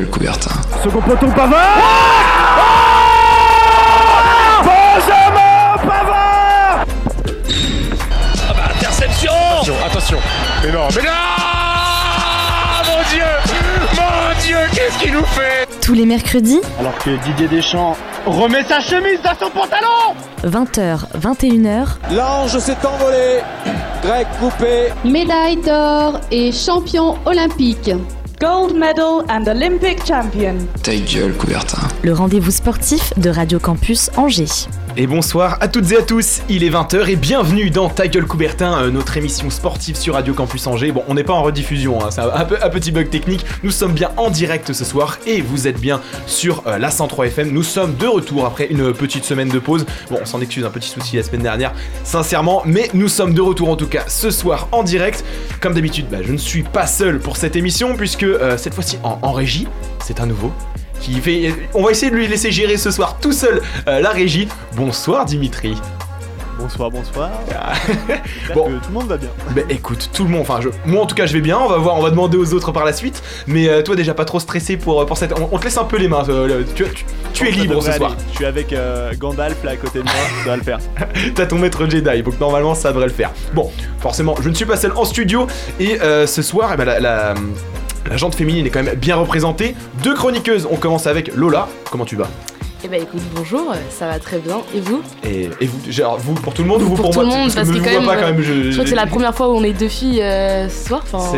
Le Coubertin. Second poteau Pavard. Oh Benjamin Pavard. Ah bah interception. Attention, mais non, mais non. Mon Dieu. Mon Dieu, qu'est-ce qu'il nous fait? Tous les mercredis, Alors que Didier Deschamps remet sa chemise dans son pantalon. 20h, 21h, L'ange s'est envolé. Grec coupé. médaille d'or et champion olympique. Gold medal and Olympic champion. Ta gueule, Coubertin. le rendez-vous sportif de Radio Campus Angers. Et bonsoir à toutes et à tous, il est 20h et bienvenue dans Ta gueule Coubertin, euh, notre émission sportive sur Radio Campus Angers. Bon, on n'est pas en rediffusion, hein, c'est un, petit bug technique. Nous sommes bien en direct ce soir et vous êtes bien sur euh, la 103 FM. Nous sommes de retour après une petite semaine de pause. Bon, on s'en excuse, un petit souci la semaine dernière, sincèrement, mais nous sommes de retour en tout cas ce soir en direct. Comme d'habitude, bah, je ne suis pas seul pour cette émission puisque euh, cette fois-ci en, en régie, c'est un nouveau. Qui fait... On va essayer de lui laisser gérer ce soir tout seul euh, la régie. Bonsoir Dimitri. Bonsoir, bonsoir. Bon. que tout le monde va bien. Bah écoute, tout le monde, enfin je, moi en tout cas je vais bien, on va voir, on va demander aux autres par la suite, mais euh, toi déjà pas trop stressé pour, pour cette... On, on te laisse un peu les mains, euh, tu, tu- tu es libre ce soir. Je suis avec euh, Gandalf là à côté de moi, ça va le faire. t'as ton maître Jedi, donc normalement ça devrait le faire. Bon, forcément, je ne suis pas seul en studio, et euh, ce soir, eh ben, la... la la jante féminine est quand même bien représentée. Deux chroniqueuses, on commence avec Lola. Comment tu vas? Eh bah écoute, bonjour, ça va très bien. Et vous? Et, et vous, genre, vous pour tout le monde ou vous Pour pour, tout moi? le monde, parce je que vous quand vois même, pas quand euh, même. Je, Je crois que c'est la première fois où on est deux filles euh, ce soir. Enfin,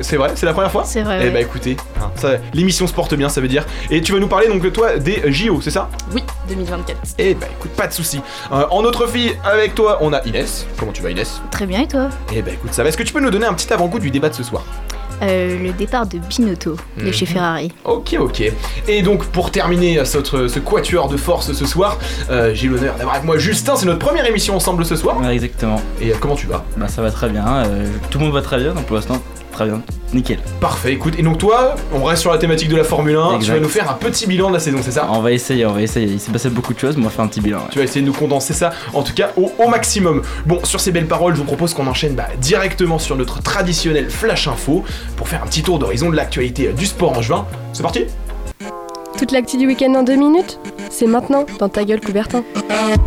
C'est vrai, c'est la première fois? C'est vrai. Eh ouais. bah écoutez, hein, l'émission se porte bien, ça veut dire. Et tu vas nous parler donc toi des JO, c'est ça? Oui, 2024. Eh bah écoute, pas de souci. Euh, en autre fille, avec toi, on a Inès. Comment tu vas Inès? Très bien et toi? Eh bah écoute, ça va. Est-ce que tu peux nous donner un petit avant-goût du débat de ce soir? Euh, Le départ de Binotto de Mhm. chez Ferrari. Ok, ok. Et donc pour terminer ce, ce quatuor de force ce soir, euh, j'ai l'honneur d'avoir avec moi Justin. C'est notre première émission ensemble ce soir. Ouais, exactement. Et euh, comment tu vas? Bah ça va très bien, euh, tout le monde va très bien, donc pour l'instant, très bien. Nickel. Parfait. Écoute, et donc toi, on reste sur la thématique de la Formule 1. Tu vas nous faire un petit bilan de la saison, c'est ça? On va essayer, on va essayer. Il s'est passé beaucoup de choses, mais on va faire un petit bilan. ouais. Tu vas essayer de nous condenser ça, en tout cas au, au maximum. Bon, sur ces belles paroles, je vous propose qu'on enchaîne bah, directement sur notre traditionnel Flash Info pour faire un petit tour d'horizon de l'actualité du sport en juin. C'est parti Toute l'actu du week-end en deux minutes C'est maintenant dans ta gueule Coubertin.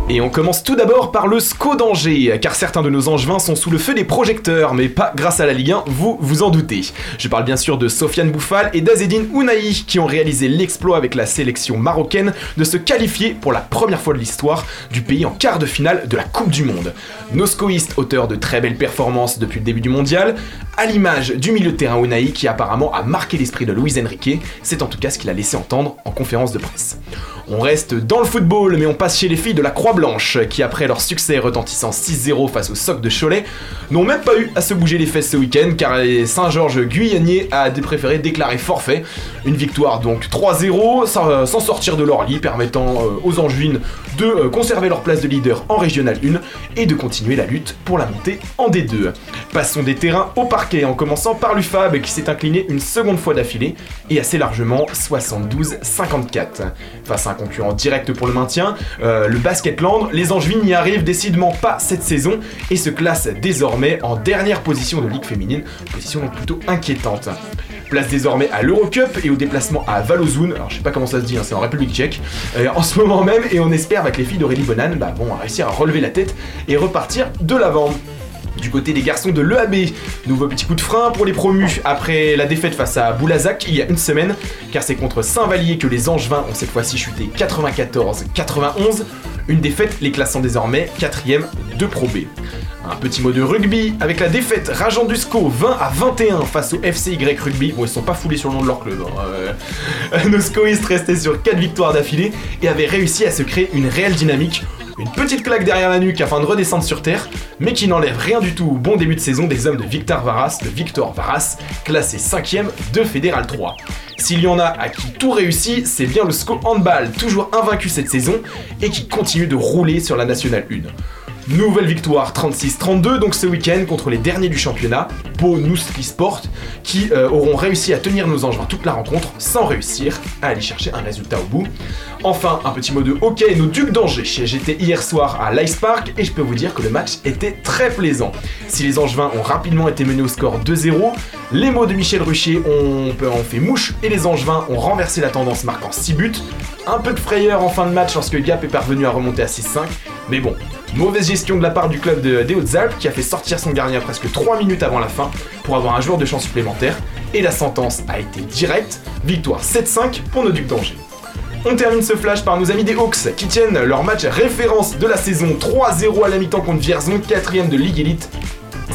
Et on commence tout d'abord par le SCO d'Angers, car certains de nos angevins sont sous le feu des projecteurs, mais pas grâce à la Ligue 1, vous vous en doutez. Je parle bien sûr de Sofiane Bouffal et d'Azedine Ounahi, qui ont réalisé l'exploit avec la sélection marocaine de se qualifier pour la première fois de l'histoire du pays en quart de finale de la Coupe du Monde. Nos scoïstes, auteurs de très belles performances depuis le début du mondial, à l'image du milieu de terrain Ounahi qui apparemment a marqué l'esprit de Luis Enrique, c'est en tout cas ce qu'il a laissé entendre en conférence de presse. On reste dans le football, mais on passe chez les filles de la Croix-Blanche, qui après leur succès retentissant 6-0 face au soc de Cholet, n'ont même pas eu à se bouger les fesses ce week-end, car Saint-Georges Guyanier a préféré déclarer forfait. Une victoire donc 3-0, sans, euh, sans sortir de leur lit, permettant euh, aux Angevines de euh, conserver leur place de leader en Régional 1 et de continuer la lutte pour la montée en D2. Passons des terrains au parquet, en commençant par l'UFAB, qui s'est incliné une seconde fois d'affilée, et assez largement 72-54. Face à un concurrent direct pour le maintien, euh, le Basketland, les Angevines n'y arrivent décidément pas cette saison et se classent désormais en dernière position de Ligue féminine, position plutôt inquiétante. Place désormais à l'Eurocup et au déplacement à Valozun, alors je sais pas comment ça se dit, hein, c'est en République tchèque, euh, en ce moment même, et on espère avec les filles d'Aurélie Bonan bah, vont réussir à relever la tête et repartir de l'avant. Du côté des garçons de l'EAB, nouveau petit coup de frein pour les promus après la défaite face à Boulazac il y a une semaine, car c'est contre Saint-Vallier que les Angevins ont cette fois-ci chuté 94-91. Une défaite les classant désormais 4ème de Pro B. Un petit mot de rugby avec la défaite rageant du SCO 20 à 21 face au FCY Rugby. Bon, ils sont pas foulés sur le nom de leur club. hein. Euh, Nos SCOistes restaient sur 4 victoires d'affilée et avaient réussi à se créer une réelle dynamique. Une petite claque derrière la nuque afin de redescendre sur terre, mais qui n'enlève rien du tout au bon début de saison des hommes de Victor Varas, de Victor Varas, classé 5ème de Fédéral 3. S'il y en a à qui tout réussit, c'est bien le SCO Handball, toujours invaincu cette saison, et qui continue de rouler sur la Nationale 1. Nouvelle victoire 36-32 donc ce week-end contre les derniers du championnat, Pau Nouski Sport, qui euh, auront réussi à tenir nos Angevins toute la rencontre sans réussir à aller chercher un résultat au bout. Enfin, un petit mot de hockey, nos Ducs d'Angers. J'étais hier soir à l'Ice Park et je peux vous dire que le match était très plaisant. Si les Angevins ont rapidement été menés au score 2-0, Les mots de Michel Ruchier ont, ont fait mouche et les Angevins ont renversé la tendance marquant 6 buts. Un peu de frayeur en fin de match lorsque Gap est parvenu à remonter à 6-5. Mais bon, mauvaise gestion de la part du club de, des Hautes-Alpes qui a fait sortir son gardien presque 3 minutes avant la fin pour avoir un joueur de champ supplémentaire. Et la sentence a été directe, victoire 7-5 pour nos Ducs d'Angers. On termine ce flash par nos amis des Hawks qui tiennent leur match référence de la saison 3-0 à la mi-temps contre Vierzon, 4ème de Ligue Elite.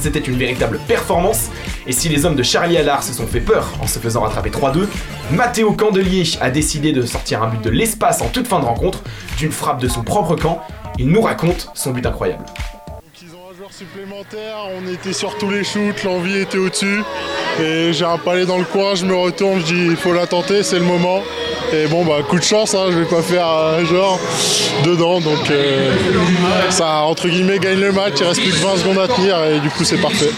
C'était une véritable performance, et si les hommes de Charlie Allard se sont fait peur en se faisant rattraper 3-2, Mathéo Candelier a décidé de sortir un but de l'espace en toute fin de rencontre, d'une frappe de son propre camp. Il nous raconte son but incroyable. supplémentaire, on était sur tous les shoots, l'envie était au-dessus. Et j'ai un palais dans le coin, je me retourne, je dis il faut la tenter, c'est le moment. Et bon bah coup de chance, hein, je vais pas faire euh, genre dedans, donc euh, ça entre guillemets gagne le match, il reste plus que 20 secondes à tenir et du coup c'est parfait.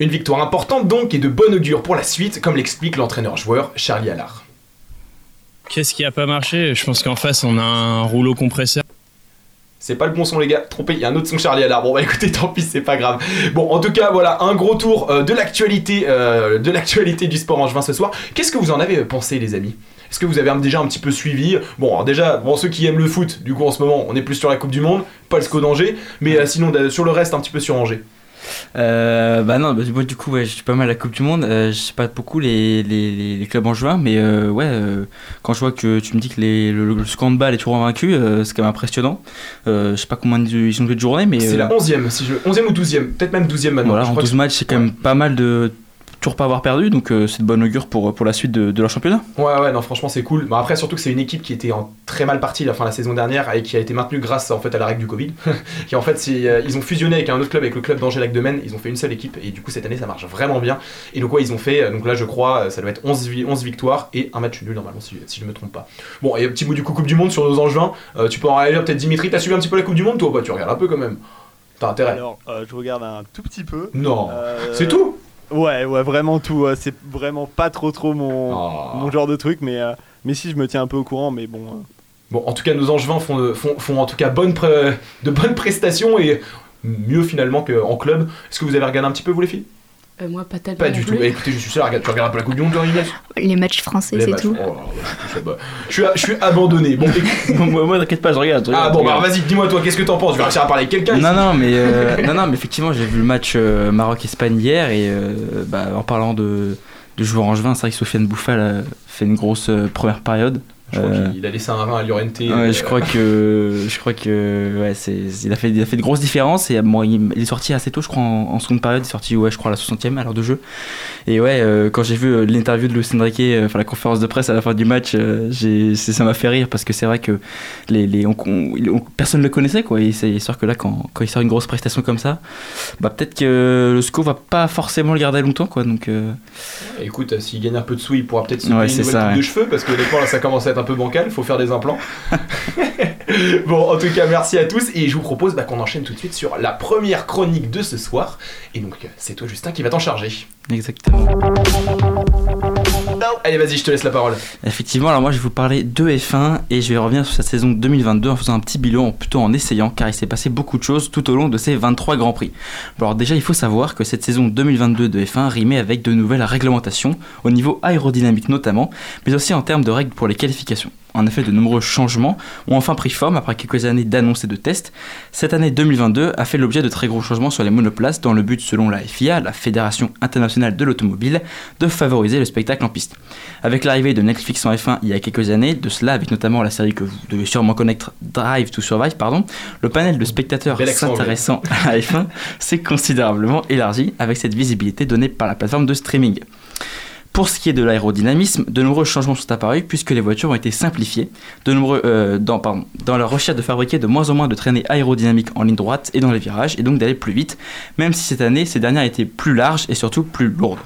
Une victoire importante donc et de bon augure pour la suite, comme l'explique l'entraîneur-joueur Charlie Allard. Qu'est-ce qui a pas marché? Je pense qu'en face on a un rouleau compresseur. C'est pas le bon son les gars, trompé, il y a un autre son Charlie Allard. Bon bah écoutez, tant pis, c'est pas grave. Bon, en tout cas, voilà, un gros tour euh, de l'actualité euh, de l'actualité du sport angevin ce soir. Qu'est-ce que vous en avez pensé les amis? Est-ce que vous avez déjà un petit peu suivi? Bon, déjà, bon ceux qui aiment le foot, du coup en ce moment, on est plus sur la Coupe du monde, pas le SCO d'Angers, mais euh, sinon sur le reste un petit peu sur Angers. Euh, bah non, bah, moi du coup, ouais, je suis pas mal à la Coupe du Monde. Euh, je sais pas beaucoup les, les, les clubs en juin, mais euh, ouais, euh, quand je vois que tu me dis que les, le, le scandball est toujours invaincu, euh, c'est quand même impressionnant. Je sais pas combien ils ont joué de journée, mais. C'est la 11ème, si je... 11ème ou 12ème, peut-être même 12ème maintenant. Voilà, je en crois 12 que- matchs, c'est quand même pas mal de toujours pas avoir perdu, donc euh, c'est de bonne augure pour, pour la suite de, de leur championnat. Ouais, ouais, non, franchement, c'est cool. Mais après, surtout que c'est une équipe qui était en très mal partie la fin de la saison dernière et qui a été maintenue grâce en fait à la règle du Covid. qui en fait, euh, ils ont fusionné avec un autre club, avec le club d'Angers Lac de Maine. Ils ont fait une seule équipe et du coup, cette année, ça marche vraiment bien. Et donc, ouais, ils ont fait, euh, donc là, je crois, ça doit être 11, vi- 11 victoires et un match nul normalement, si, si je me trompe pas. Bon, et un petit mot du coup, Coupe du Monde sur nos Angevins. Euh, tu peux en réagir peut-être, Dimitri, t'as suivi un petit peu la Coupe du Monde, toi ou pas? Tu regardes un peu quand même. T'as intérêt. Alors, euh, je regarde un tout petit peu. Non. Euh, C'est tout? Ouais, ouais, vraiment tout. euh, C'est vraiment pas trop trop mon, Oh. mon genre de truc, mais, euh, mais si, je me tiens un peu au courant, mais bon. euh, Bon, en tout cas, nos Angevins font, de- font, font en tout cas bonne de bonnes prestations et mieux finalement qu'en club. Est-ce que vous avez regardé un petit peu, vous les filles? Euh, moi, pas tellement. Pas du tout. Eh, écoutez, je suis sûr, regarde, tu regardes un peu la Coupe du Monde, Les matchs français, Les c'est matchs- tout. oh je suis- je, suis, je suis abandonné. Bon, moi, moi, t'inquiète pas, je regarde. je ah bon, bah vas-y, dis-moi toi, qu'est-ce que t'en penses? Je vais réussir à parler avec quelqu'un Non, non, mais, euh, non, non, mais effectivement, j'ai vu le match euh, Maroc-Espagne hier et euh, bah, en parlant de, de joueurs angevins, c'est vrai que Sofiane Bouffal a fait une grosse euh, première période. Je crois Euh, qu'il a laissé un rein à Llorente. Ouais, euh, je crois que je crois que ouais, c'est il a fait il a fait de grosses différences et bon, il, il est sorti assez tôt je crois en, en seconde période il est sorti ouais je crois à la 60e à l'heure de jeu et ouais euh, quand j'ai vu euh, l'interview de Lucien Riquet euh, enfin la conférence de presse à la fin du match euh, j'ai ça m'a fait rire parce que c'est vrai que les, les on, on- on- personne ne le connaissait quoi et c'est sûr que là quand, quand il sort une grosse prestation comme ça bah peut-être que le SCO va pas forcément le garder longtemps quoi donc euh, Écoute, euh, s'il gagne un peu de sous, il pourra peut-être se Ouais, payer une nouvelle ça, coupe ouais. de cheveux parce que honnêtement là ça commence à être un peu bancal, faut faire des implants. bon, en tout cas, merci à tous et je vous propose bah, qu'on enchaîne tout de suite sur la première chronique de ce soir. Et donc, c'est toi, Justin, qui va t'en charger. exactement Allez, vas-y, je te laisse la parole. Effectivement, alors moi je vais vous parler de F1 et je vais revenir sur cette saison 2022 en faisant un petit bilan, plutôt en essayant, car il s'est passé beaucoup de choses tout au long de ces 23 Grands Prix. Alors déjà, il faut savoir que cette saison 2022 de F1 rimait avec de nouvelles réglementations, au niveau aérodynamique notamment, mais aussi en termes de règles pour les qualifications. En effet, de nombreux changements ont enfin pris forme après quelques années d'annonces et de tests. Cette année 2022 a fait l'objet de très gros changements sur les monoplaces dans le but, selon la FIA, la Fédération internationale de l'automobile, de favoriser le spectacle en piste. Avec l'arrivée de Netflix en F1 il y a quelques années, de cela avec notamment la série que vous devez sûrement connaître, Drive to Survive, pardon, le panel de spectateurs s'intéressant à la F1 s'est considérablement élargi avec cette visibilité donnée par la plateforme de streaming. Pour ce qui est de l'aérodynamisme, de nombreux changements sont apparus puisque les voitures ont été simplifiées, euh, dans, pardon, dans la recherche de fabriquer de moins en moins de traînées aérodynamiques en ligne droite et dans les virages, et donc d'aller plus vite, même si cette année ces dernières étaient plus larges et surtout plus lourdes.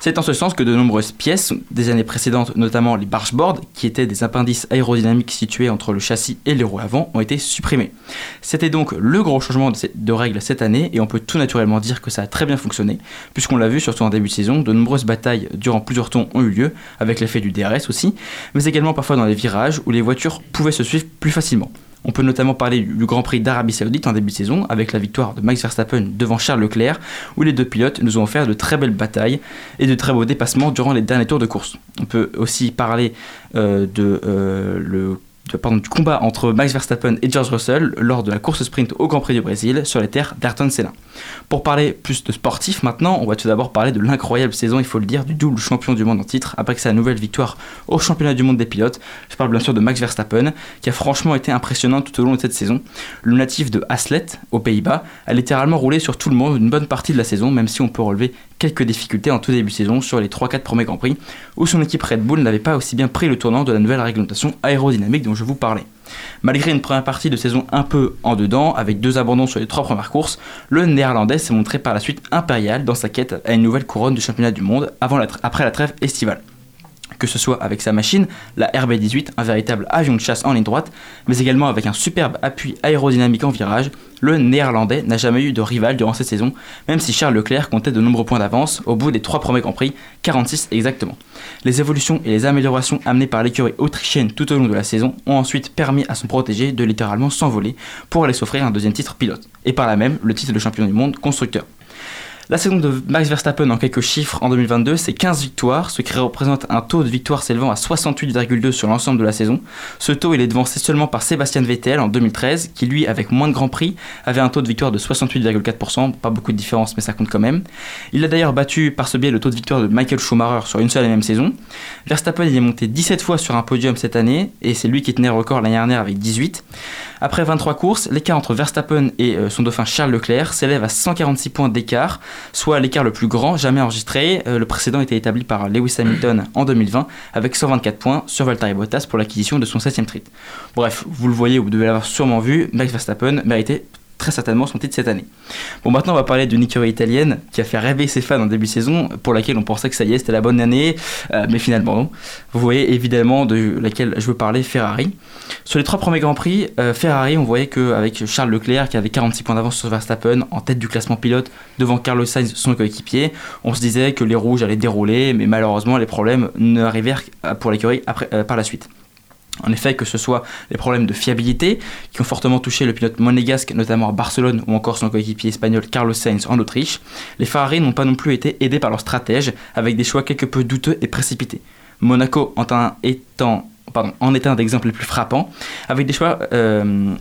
C'est en ce sens que de nombreuses pièces des années précédentes, notamment les bargeboards, qui étaient des appendices aérodynamiques situés entre le châssis et les roues avant, ont été supprimés. C'était donc le gros changement de règles cette année, et on peut tout naturellement dire que ça a très bien fonctionné, puisqu'on l'a vu surtout en début de saison, de nombreuses batailles durant plusieurs tours ont eu lieu, avec l'effet du DRS aussi, mais également parfois dans les virages où les voitures pouvaient se suivre plus facilement. On peut notamment parler du Grand Prix d'Arabie Saoudite en début de saison, avec la victoire de Max Verstappen devant Charles Leclerc, où les deux pilotes nous ont offert de très belles batailles et de très beaux dépassements durant les derniers tours de course. On peut aussi parler euh, de euh, le pardon, du combat entre Max Verstappen et George Russell lors de la course sprint au Grand Prix du Brésil sur les terres d'Ayrton Senna. Pour parler plus de sportif maintenant, on va tout d'abord parler de l'incroyable saison, il faut le dire, du double champion du monde en titre après sa nouvelle victoire au championnat du monde des pilotes. Je parle bien sûr de Max Verstappen, qui a franchement été impressionnant tout au long de cette saison. Le natif de Haslet, aux Pays-Bas, a littéralement roulé sur tout le monde une bonne partie de la saison, même si on peut relever quelques difficultés en tout début de saison sur les 3-4 premiers Grands Prix, où son équipe Red Bull n'avait pas aussi bien pris le tournant de la nouvelle réglementation aérodynamique dont je vous parlais. Malgré une première partie de saison un peu en dedans, avec deux abandons sur les trois premières courses, le néerlandais s'est montré par la suite impérial dans sa quête à une nouvelle couronne du championnat du monde après la trêve estivale que ce soit avec sa machine, la RB18, un véritable avion de chasse en ligne droite, mais également avec un superbe appui aérodynamique en virage, le néerlandais n'a jamais eu de rival durant cette saison, même si Charles Leclerc comptait de nombreux points d'avance au bout des trois premiers Grands Prix, 46 exactement. Les évolutions et les améliorations amenées par l'écurie autrichienne tout au long de la saison ont ensuite permis à son protégé de littéralement s'envoler pour aller s'offrir un deuxième titre pilote, et par là même le titre de champion du monde constructeur. La saison de Max Verstappen en quelques chiffres en 2022, c'est 15 victoires, ce qui représente un taux de victoire s'élevant à 68,2 sur l'ensemble de la saison. Ce taux, est devancé seulement par Sébastien Vettel en 2013, qui lui, avec moins de Grand Prix, avait un taux de victoire de 68,4%, pas beaucoup de différence, mais ça compte quand même. Il a d'ailleurs battu par ce biais le taux de victoire de Michael Schumacher sur une seule et même saison. Verstappen, est monté 17 fois sur un podium cette année, et c'est lui qui tenait le record l'année dernière avec 18. Après 23 courses, l'écart entre Verstappen et euh, son dauphin Charles Leclerc s'élève à 146 points d'écart, soit l'écart le plus grand jamais enregistré. Euh, le précédent était établi par Lewis Hamilton en 2020 avec 124 points sur Valtteri Bottas pour l'acquisition de son 7ème titre. Bref, vous le voyez, vous devez l'avoir sûrement vu, Max Verstappen méritait très certainement son titre cette année. Bon, maintenant on va parler d'une écurie italienne qui a fait rêver ses fans en début de saison, pour laquelle on pensait que ça y est, c'était la bonne année, euh, mais finalement non. Vous voyez évidemment de laquelle je veux parler, Ferrari. Sur les trois premiers Grands Prix, euh, Ferrari, on voyait qu'avec Charles Leclerc qui avait 46 points d'avance sur Verstappen en tête du classement pilote devant Carlos Sainz, son coéquipier, on se disait que les rouges allaient dérouler, mais malheureusement les problèmes n'arrivèrent pour l'écurie euh, par la suite. En effet, que ce soit les problèmes de fiabilité qui ont fortement touché le pilote monégasque, notamment à Barcelone ou encore son coéquipier espagnol Carlos Sainz en Autriche, les Ferrari n'ont pas non plus été aidés par leur stratège avec des choix quelque peu douteux et précipités. Monaco étant, en est un d'exemples les plus frappants, avec des euh,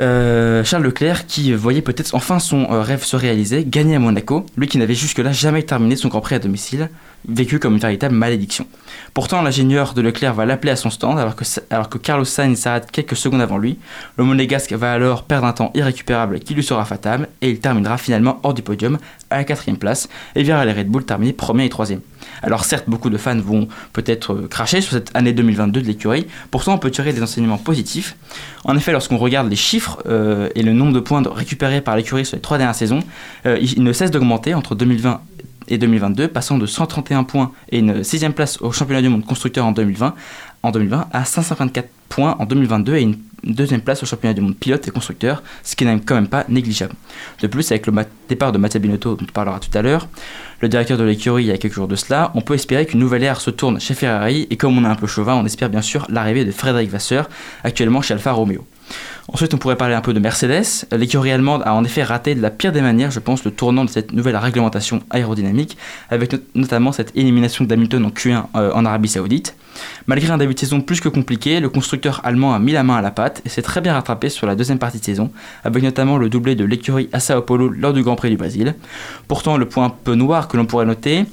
euh, Charles Leclerc qui voyait peut-être enfin son euh, rêve se réaliser, gagner à Monaco, lui qui n'avait jusque-là jamais terminé son Grand Prix à domicile, vécu comme une véritable malédiction. Pourtant, l'ingénieur de Leclerc va l'appeler à son stand alors que, alors que Carlos Sainz s'arrête quelques secondes avant lui. Le monégasque va alors perdre un temps irrécupérable qui lui sera fatal et il terminera finalement hors du podium à la quatrième place et verra les Red Bull terminer premier et troisième. Alors certes, beaucoup de fans vont peut-être euh, cracher sur cette année 2022 de l'écurie, pourtant on peut tirer des enseignements positifs. En effet, lorsqu'on regarde les chiffres euh, et le nombre de points récupérés par l'écurie sur les trois dernières saisons, euh, il ne cesse d'augmenter entre 2020 et 2022, passant de 131 points et une sixième place au championnat du monde constructeur en 2020, en 2020 à 524 points en 2022 et une deuxième place au championnat du monde pilote et constructeur, ce qui n'est quand même pas négligeable. De plus, avec le départ de Mattia Binotto, dont on parlera tout à l'heure, le directeur de l'écurie il y a quelques jours de cela, on peut espérer qu'une nouvelle ère se tourne chez Ferrari et comme on est un peu chauvin, on espère bien sûr l'arrivée de Frédéric Vasseur, actuellement chez Alfa Romeo. Ensuite, on pourrait parler un peu de Mercedes. L'écurie allemande a en effet raté de la pire des manières, je pense, le tournant de cette nouvelle réglementation aérodynamique, avec notamment cette élimination d'Hamilton en Q1 euh, en Arabie Saoudite. Malgré un début de saison plus que compliqué, le constructeur allemand a mis la main à la pâte et s'est très bien rattrapé sur la deuxième partie de saison, avec notamment le doublé de l'écurie à Sao Paulo lors du Grand Prix du Brésil. Pourtant, le point un peu noir que l'on pourrait noter,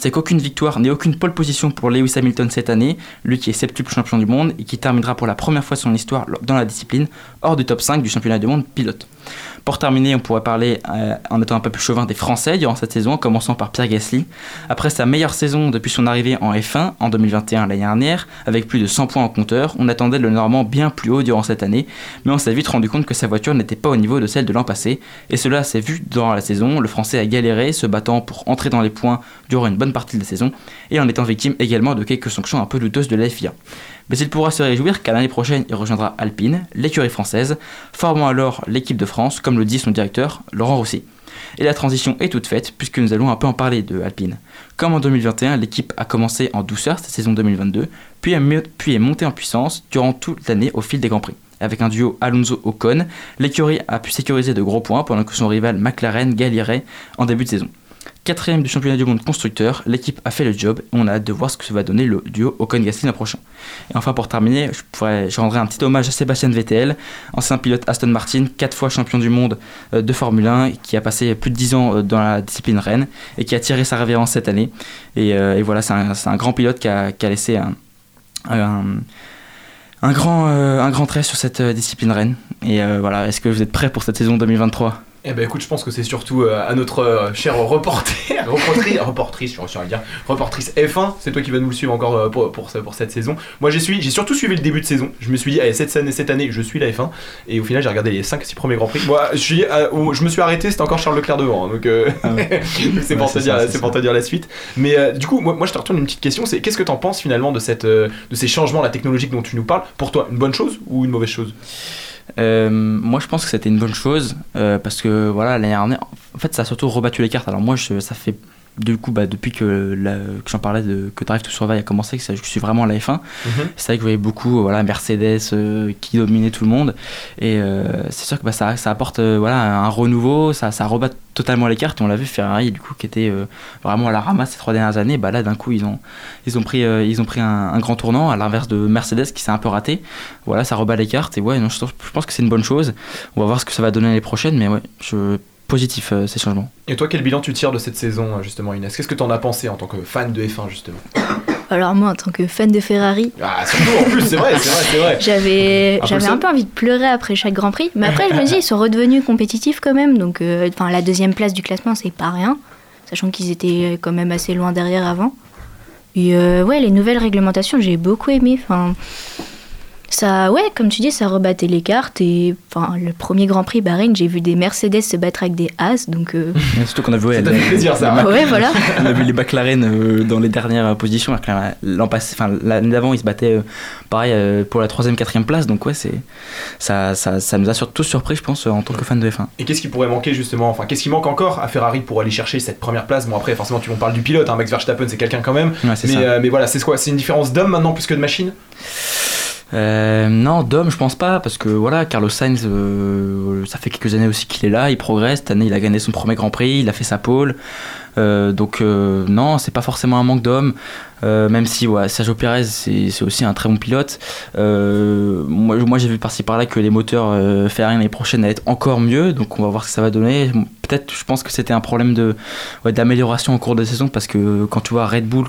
c'est qu'aucune victoire ni aucune pole position pour Lewis Hamilton cette année, lui qui est septuple champion du monde et qui terminera pour la première fois son histoire dans la discipline hors du top 5 du championnat du monde pilote. Pour terminer, on pourrait parler, euh, en étant un peu plus chauvin, des Français durant cette saison, en commençant par Pierre Gasly. Après sa meilleure saison depuis son arrivée en F1 en 2021 l'année dernière, avec plus de 100 points en compteur, on attendait le Normand bien plus haut durant cette année, mais on s'est vite rendu compte que sa voiture n'était pas au niveau de celle de l'an passé, et cela s'est vu durant la saison. Le Français a galéré, se battant pour entrer dans les points durant une bonne partie de la saison, et en étant victime également de quelques sanctions un peu douteuses de la FIA mais il pourra se réjouir qu'à l'année prochaine il rejoindra Alpine, l'écurie française, formant alors l'équipe de France, comme le dit son directeur, Laurent Rossi. Et la transition est toute faite, puisque nous allons un peu en parler de Alpine. Comme en 2021, l'équipe a commencé en douceur cette saison 2022, puis, est montée en puissance durant toute l'année au fil des Grands Prix. avec un duo Alonso-Ocon. L'écurie a pu sécuriser de gros points pendant que son rival McLaren galérait en début de saison. Quatrième du championnat du monde constructeur, l'équipe a fait le job et on a hâte de voir ce que va donner le duo Ocon-Gasly l'an prochain. Et enfin pour terminer, je, rendrai un petit hommage à Sébastien Vettel, ancien pilote Aston Martin, quatre fois champion du monde euh, de Formule 1, qui a passé plus de 10 ans euh, dans la discipline reine et qui a tiré sa révérence cette année. Et, euh, voilà, c'est un, grand pilote qui a, laissé un grand trait sur cette discipline reine. Et voilà, est-ce que vous êtes prêts pour cette saison 2023 eh ben écoute, je pense que c'est surtout euh, à notre euh, cher reporter, reportrice, reportrice, je dire, reportrice F1, c'est toi qui vas nous le suivre encore euh, pour, pour, pour, cette saison. Moi j'ai suivi, j'ai surtout suivi le début de saison. Je me suis dit, allez, cette année, cette année je suis la F1. Et au final, j'ai regardé les 5-6 premiers Grands Prix. Moi, je, suis, je me suis arrêté, c'était encore Charles Leclerc devant. Hein, donc ah c'est pour, te dire, c'est pour te dire la suite. Mais du coup, moi, moi je te retourne une petite question c'est qu'est-ce que tu en penses finalement de, cette, de ces changements la technologique dont tu nous parles? Pour toi, une bonne chose ou une mauvaise chose? Euh, moi, je pense que c'était une bonne chose euh, parce que voilà, l'année dernière, en fait, ça a surtout rebattu les cartes. Alors moi, je, ça fait du coup, bah, depuis que, que j'en parlais de que Drive to Survive a commencé, que je suis vraiment à la F1, c'est vrai que vous voyez beaucoup voilà, Mercedes euh, qui dominait tout le monde. Et euh, c'est sûr que bah, ça, ça apporte euh, voilà, un renouveau, ça, ça rebat totalement les cartes. On l'a vu, Ferrari, du coup, qui était vraiment à la ramasse ces trois dernières années, bah, là, d'un coup, ils ont, ils ont pris, ils ont pris un, grand tournant, à l'inverse de Mercedes qui s'est un peu raté. Voilà, ça rebat les cartes. Et ouais, non, je, je pense que c'est une bonne chose. On va voir ce que ça va donner l'année prochaine, mais ouais, je positif euh, ces changements. Et toi, quel bilan tu tires de cette saison, euh, justement, Inès? Qu'est-ce que tu en as pensé en tant que fan de F1, justement? Alors moi, en tant que fan de Ferrari, ah, surtout en plus, c'est vrai, c'est vrai, c'est vrai. J'avais, un j'avais un peu envie de pleurer après chaque Grand Prix, mais après je me dis ils sont redevenus compétitifs quand même, donc euh, enfin la deuxième place du classement c'est pas rien, sachant qu'ils étaient quand même assez loin derrière avant. Et ouais, les nouvelles réglementations j'ai beaucoup aimé. Enfin, ça, ouais, comme tu dis, ça rebattait les cartes. Et enfin, le premier Grand Prix Bahreïn, j'ai vu des Mercedes se battre avec des As, donc. Euh... Surtout qu'on a vu. Ça fait plaisir, ça. Ouais, voilà. on a vu les McLaren euh, dans les dernières positions. L'an passé, enfin l'année d'avant, ils se battaient euh, pareil euh, pour la troisième, quatrième place. Donc ouais, c'est ça, ça, ça, nous a surtout surpris, je pense, en tant que fan de F1. Et qu'est-ce qui pourrait manquer justement? Enfin, qu'est-ce qui manque encore à Ferrari pour aller chercher cette première place? Bon après, forcément, tu m'en parles du pilote. Hein, Max Verstappen, c'est quelqu'un quand même. Ouais, mais, mais voilà, c'est quoi? C'est une différence d'homme maintenant plus que de machine? Euh, non, Dom, je pense pas, parce que voilà, Carlos Sainz, euh, ça fait quelques années aussi qu'il est là, il progresse. Cette année, il a gagné son premier Grand Prix, il a fait sa pole. Euh, donc non, c'est pas forcément un manque d'hommes, euh, même si Sergio Perez c'est aussi un très bon pilote. moi, j'ai vu par-ci par-là que les moteurs Ferrari l'année prochaine allaient être encore mieux, donc on va voir ce que ça va donner. Peut-être, je pense que c'était un problème de ouais, d'amélioration au cours de la saison parce que quand tu vois Red Bull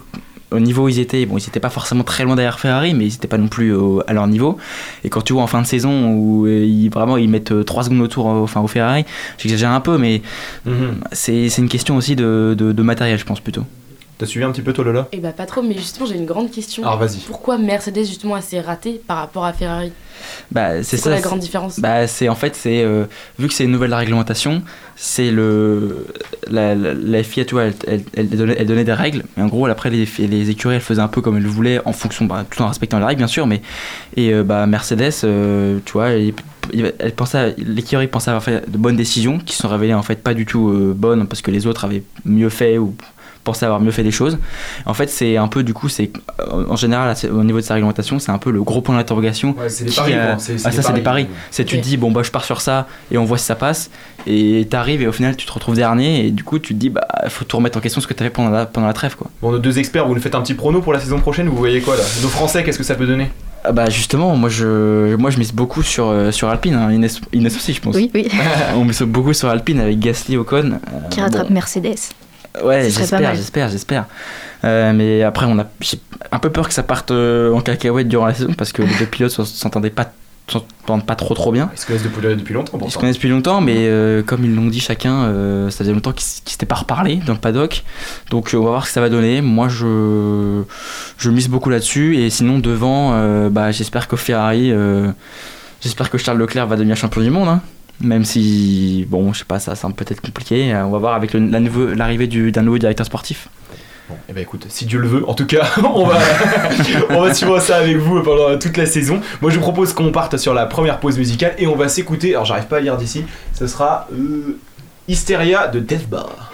au niveau où ils étaient, bon, ils n'étaient pas forcément très loin derrière Ferrari, mais ils n'étaient pas non plus à leur niveau. Et quand tu vois en fin de saison où ils, vraiment ils mettent 3 secondes autour enfin, au Ferrari, j'exagère un peu, mais Mhm. c'est une question aussi de, de, de matériel, je pense plutôt. T'as suivi un petit peu toi Lola Eh bah pas trop, mais justement j'ai une grande question. Alors vas-y. Pourquoi Mercedes justement s'est raté par rapport à Ferrari? Bah, c'est quoi la grande différence? Bah, c'est en fait c'est euh, vu que c'est une nouvelle réglementation c'est le la, la, la FIA tu vois elle, elle, elle, donnait, elle, donnait, des règles mais en gros après les, les écuries elles faisaient un peu comme elles voulaient en fonction bah, tout en respectant les règles bien sûr mais et euh, bah Mercedes euh, tu vois elle, elle pensait l'écurie pensait avoir fait de bonnes décisions qui se sont révélées en fait pas du tout euh, bonnes parce que les autres avaient mieux fait ou penser avoir mieux fait des choses. En fait, c'est un peu du coup, c'est en général au niveau de sa réglementation, c'est un peu le gros point d'interrogation. Ouais, c'est des paris. Euh, ah, ça, c'est des paris. C'est tu te dis bon bah je pars sur ça et on voit si ça passe. Et t'arrives et au final tu te retrouves dernier et du coup tu te dis bah faut tout remettre en question ce que t'as fait pendant la, pendant la trêve quoi. Bon, nos deux experts, vous nous faites un petit prono pour la saison prochaine. Vous voyez quoi là? Nos Français, qu'est-ce que ça peut donner? Ah bah justement, moi je, moi je mise beaucoup sur, euh, sur Alpine, hein. Inès, Inès, aussi je pense. Oui, oui. on mise beaucoup sur Alpine avec Gasly, Ocon. Euh, Qui rattrape bon. Mercedes. Ouais, j'espère, j'espère, j'espère. Euh, mais après, on a j'ai un peu peur que ça parte euh, en cacahuète durant la saison parce que les deux pilotes s'entendaient pas s'entendent pas trop trop bien. Ils se connaissent depuis, depuis longtemps. Ils se connaissent depuis longtemps, mais euh, comme ils l'ont dit chacun, euh, ça faisait longtemps qu'ils qu s'étaient pas reparlé dans le paddock. Donc euh, on va voir ce que ça va donner. Moi je, je mise beaucoup là-dessus. Et sinon devant, euh, bah, j'espère que Ferrari, j'espère que Charles Leclerc va devenir champion du monde. Hein. Même si, bon, je sais pas, ça semble peut-être compliqué. On va voir avec l'arrivée d'un nouveau directeur sportif. Bon, eh ben écoute, si Dieu le veut, en tout cas, on va, on va suivre ça avec vous pendant toute la saison. Moi, je vous propose qu'on parte sur la première pause musicale et on va s'écouter. Alors, j'arrive pas à lire d'ici. Ce sera euh, Hysteria de Death Bar.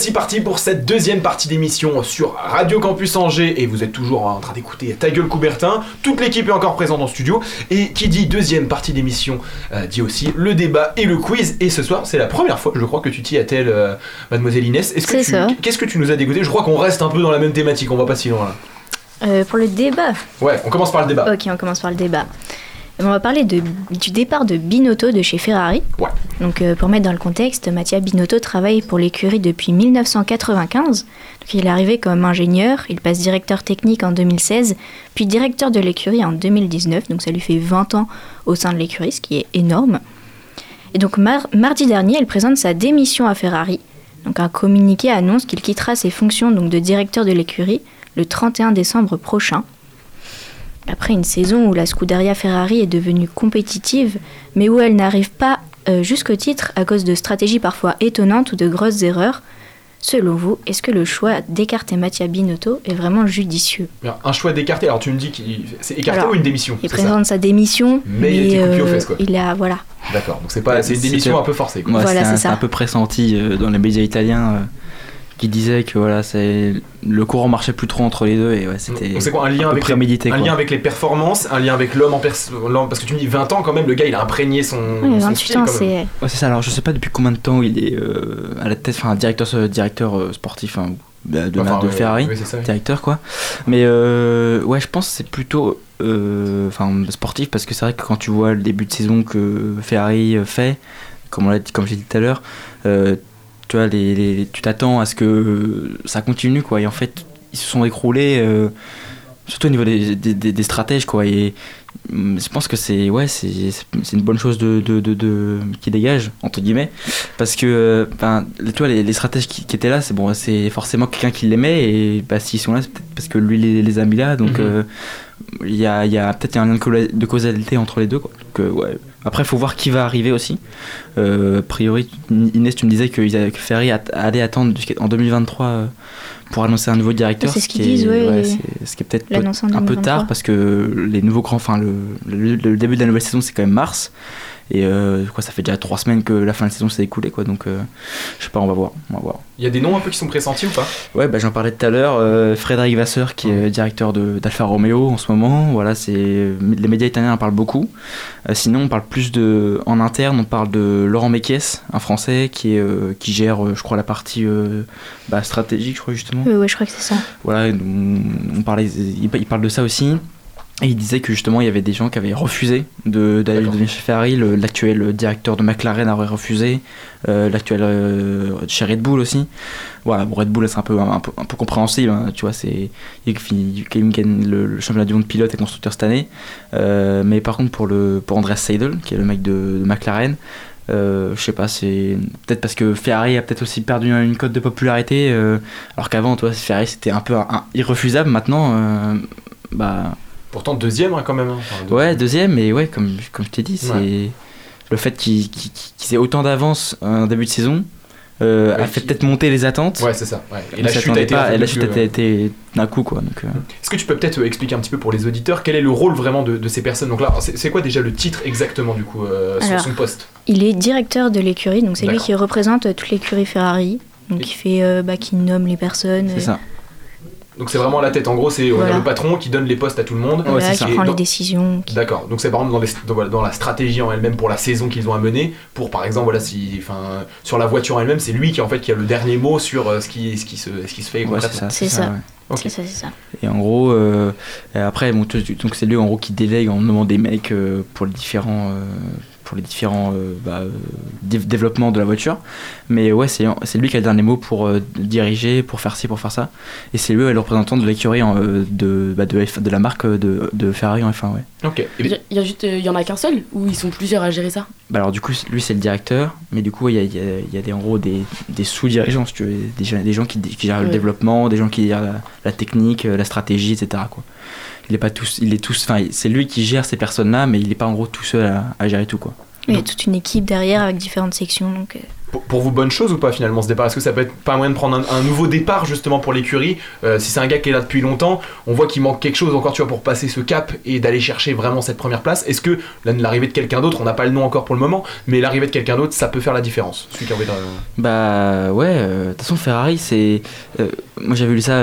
Voici partis pour cette deuxième partie d'émission sur Radio Campus Angers et vous êtes toujours en train d'écouter Ta gueule Coubertin. Toute l'équipe est encore présente en studio et qui dit deuxième partie d'émission euh, dit aussi le débat et le quiz. Et ce soir, c'est la première fois, je crois que tu t'y attelles, euh, Mademoiselle Inès. Est-ce que C'est. Qu'est-ce que tu nous as dégoûté Je crois qu'on reste un peu dans la même thématique, on va pas si loin là. Euh, pour le débat? Ouais, on commence par le débat. Ok, on commence par le débat. On va parler de- du départ de Binotto de chez Ferrari. Ouais. Donc, euh, pour mettre dans le contexte, Mattia Binotto travaille pour l'écurie depuis 1995. Donc, il est arrivé comme ingénieur, il passe directeur technique en 2016, puis directeur de l'écurie en 2019. Donc, ça lui fait 20 ans au sein de l'écurie, ce qui est énorme. Et donc, mar- mardi dernier, il présente sa démission à Ferrari. Donc, un communiqué annonce qu'il quittera ses fonctions de directeur de l'écurie le 31 décembre prochain. Après une saison où la Scuderia Ferrari est devenue compétitive, mais où elle n'arrive pas euh, jusqu'au titre à cause de stratégies parfois étonnantes ou de grosses erreurs, selon vous, est-ce que le choix d'écarter Mattia Binotto est vraiment judicieux Bien, Un choix d'écarter, alors tu me dis qu'il c'est écarté Alors, ou une démission Il présente sa démission, Mais il a été coupé aux euh, fesses, quoi. il a voilà. D'accord, donc c'est pas, c'est une démission un peu forcée. Quoi. Ouais, Voilà, c'est un, c'est c'est ça. un peu pressenti euh, dans les médias italiens euh, qui disaient que voilà, c'est le courant marchait plus trop entre les deux et ouais, c'était c'est quoi un lien peu avec les, un quoi. lien avec les performances, un lien avec l'homme en l'homme- parce que tu me dis 20 ans quand même le gars il a imprégné son, Ouais, son 28 style ans, c'est. Ouais, c'est ça. Alors, je sais pas depuis combien de temps il est euh, à la tête, enfin, directeur, euh, directeur euh, sportif hein, de, de- Enfin, de ouais, Ferrari, ouais, ça, directeur quoi. Mais euh, ouais, je pense que c'est plutôt euh, enfin sportif parce que c'est vrai que quand tu vois le début de saison que Ferrari fait, comme on l'a dit, comme j'ai dit tout à l'heure, euh, tu vois, les, les- tu t'attends à ce que euh, ça continue quoi. Et en fait, ils se sont écroulés. euh, Surtout au niveau des, des, des- des stratèges, quoi. Et hum, je pense que c'est ouais, c'est c'est une bonne chose de, de, de, de- qui dégage entre guillemets, parce que euh, ben, les- tu vois, les, les stratèges qui, qui étaient là, c'est bon, c'est forcément quelqu'un qui l'aimait et bah, s'ils sont là, c'est peut-être parce que lui les, les a mis là. Donc Mhm. euh, il y a, il y a peut-être un lien de, causalité entre les deux. Quoi. Donc, ouais. Après, il faut voir qui va arriver aussi. Euh, a priori, Inès, tu me disais que, a- allait attendre jusqu'en 2023 euh, pour annoncer un nouveau directeur. C'est ce qui qu'ils disent, est, ouais, c'est- et- ce qui est peut-être en un peu 2023. tard parce que les nouveaux grands, enfin le, le- le début de la nouvelle saison, c'est quand même mars. Et euh, quoi, ça fait déjà trois semaines que la fin de saison s'est écoulée, quoi. Donc, euh, je sais pas, on va voir, on va voir. Il y a des noms un peu qui sont pressentis ou pas? Ouais, bah, j'en parlais tout à l'heure. euh, Frédéric Vasseur, qui est directeur de- d'Alfa Romeo en ce moment. Voilà, c'est les médias italiens en parlent beaucoup. Euh, sinon, on parle plus de en interne. On parle de Laurent Mekies, un Français qui est euh, qui gère, euh, je crois, la partie euh, bah, stratégique, je crois justement. Ouais, ouais, je crois que c'est ça. Voilà, on, on parlait, il, il parle de ça aussi. Et il disait que justement il y avait des gens qui avaient refusé de- d'aller devenir chez Ferrari. L'actuel directeur de McLaren aurait refusé. euh, L'actuel euh, chez Red Bull aussi. Voilà, bon, Red Bull c'est un peu, un, peu, un peu compréhensible. hein, tu vois, c'est il gagne le, le championnat du monde pilote et constructeur cette année. Euh, mais par contre pour le pour Andreas Seidel, qui est le mec de, de McLaren. euh, je sais pas, c'est peut-être parce que Ferrari a peut-être aussi perdu une cote de popularité, alors qu'avant, toi, Ferrari c'était un peu irrefusable. Maintenant, bah Pourtant deuxième hein, quand même. hein. Enfin, ouais, deuxième, mais ouais, comme, comme je t'ai dit, c'est Ouais. le fait qu'ils qu'ils aient autant d'avance en début de saison euh, Ouais, a fait qui- peut-être monter les attentes. Ouais, c'est ça. ouais. Et la chute a été pas, un peu et la plus, chute a euh, été d'un coup, quoi. Donc, euh, Est-ce que tu peux peut-être euh, expliquer un petit peu pour les auditeurs quel est le rôle vraiment de, de ces personnes? Donc là, c'est quoi déjà le titre exactement du coup euh, sur son poste? Il est directeur de l'écurie, donc c'est lui qui représente toute l'écurie Ferrari. Donc il fait, euh, bah, qui nomme les personnes. c'est ça. Donc c'est vraiment la tête. En gros, c'est Voilà. le patron qui donne les postes à tout le monde. voilà, qui prend dans- les décisions. qui- D'accord. Donc c'est par exemple dans, les- dans- la stratégie en elle-même pour la saison qu'ils ont à mener. Pour par exemple voilà si, enfin sur la voiture en elle-même, c'est lui qui en fait qui a le dernier mot sur euh, ce qui, ce qui se, ce qui se fait. Ouais, c'est ça. C'est ça. ouais. Ok. C'est ça, c'est ça. Et en gros, euh, et après, bon, tu- tu- donc c'est lui en gros qui délègue en nommant des mecs euh, pour les différents, euh, pour les différents euh, bah, euh, dé- développements de la voiture. Mais ouais, c'est lui qui a le dernier mot pour euh, diriger, pour faire ci, pour faire ça. Et c'est lui ouais, le représentant de l'écurie euh, de, bah, de, la marque de, de Ferrari en F1, ouais. Ok. Il y, a- il y a juste, euh, il y en a qu'un seul ou ils sont plusieurs à gérer ça? Bah alors du coup, lui c'est le directeur, mais du coup il y a, il y a- il y a des, en gros des, des sous-dirigeants, si tu veux, des, gens- des gens qui, qui gèrent le développement, des gens qui gèrent la, la technique, la stratégie, etc. Quoi. Il est pas tous, il est tous, enfin c'est lui qui gère ces personnes-là, mais il est pas en gros tout seul à, à gérer tout quoi. Il y a toute une équipe derrière avec différentes sections. Donc, euh, Pour, vous, bonne chose ou pas finalement ce départ? Est-ce que ça peut être pas un moyen de prendre un, nouveau départ justement pour l'écurie? Euh, Si c'est un gars qui est là depuis longtemps, on voit qu'il manque quelque chose encore tu vois pour passer ce cap et d'aller chercher vraiment cette première place. Est-ce que l'arrivée de quelqu'un d'autre, on n'a pas le nom encore pour le moment, mais l'arrivée de quelqu'un d'autre, ça peut faire la différence? Bah ouais, euh, de toute façon Ferrari c'est... euh, moi j'avais lu ça,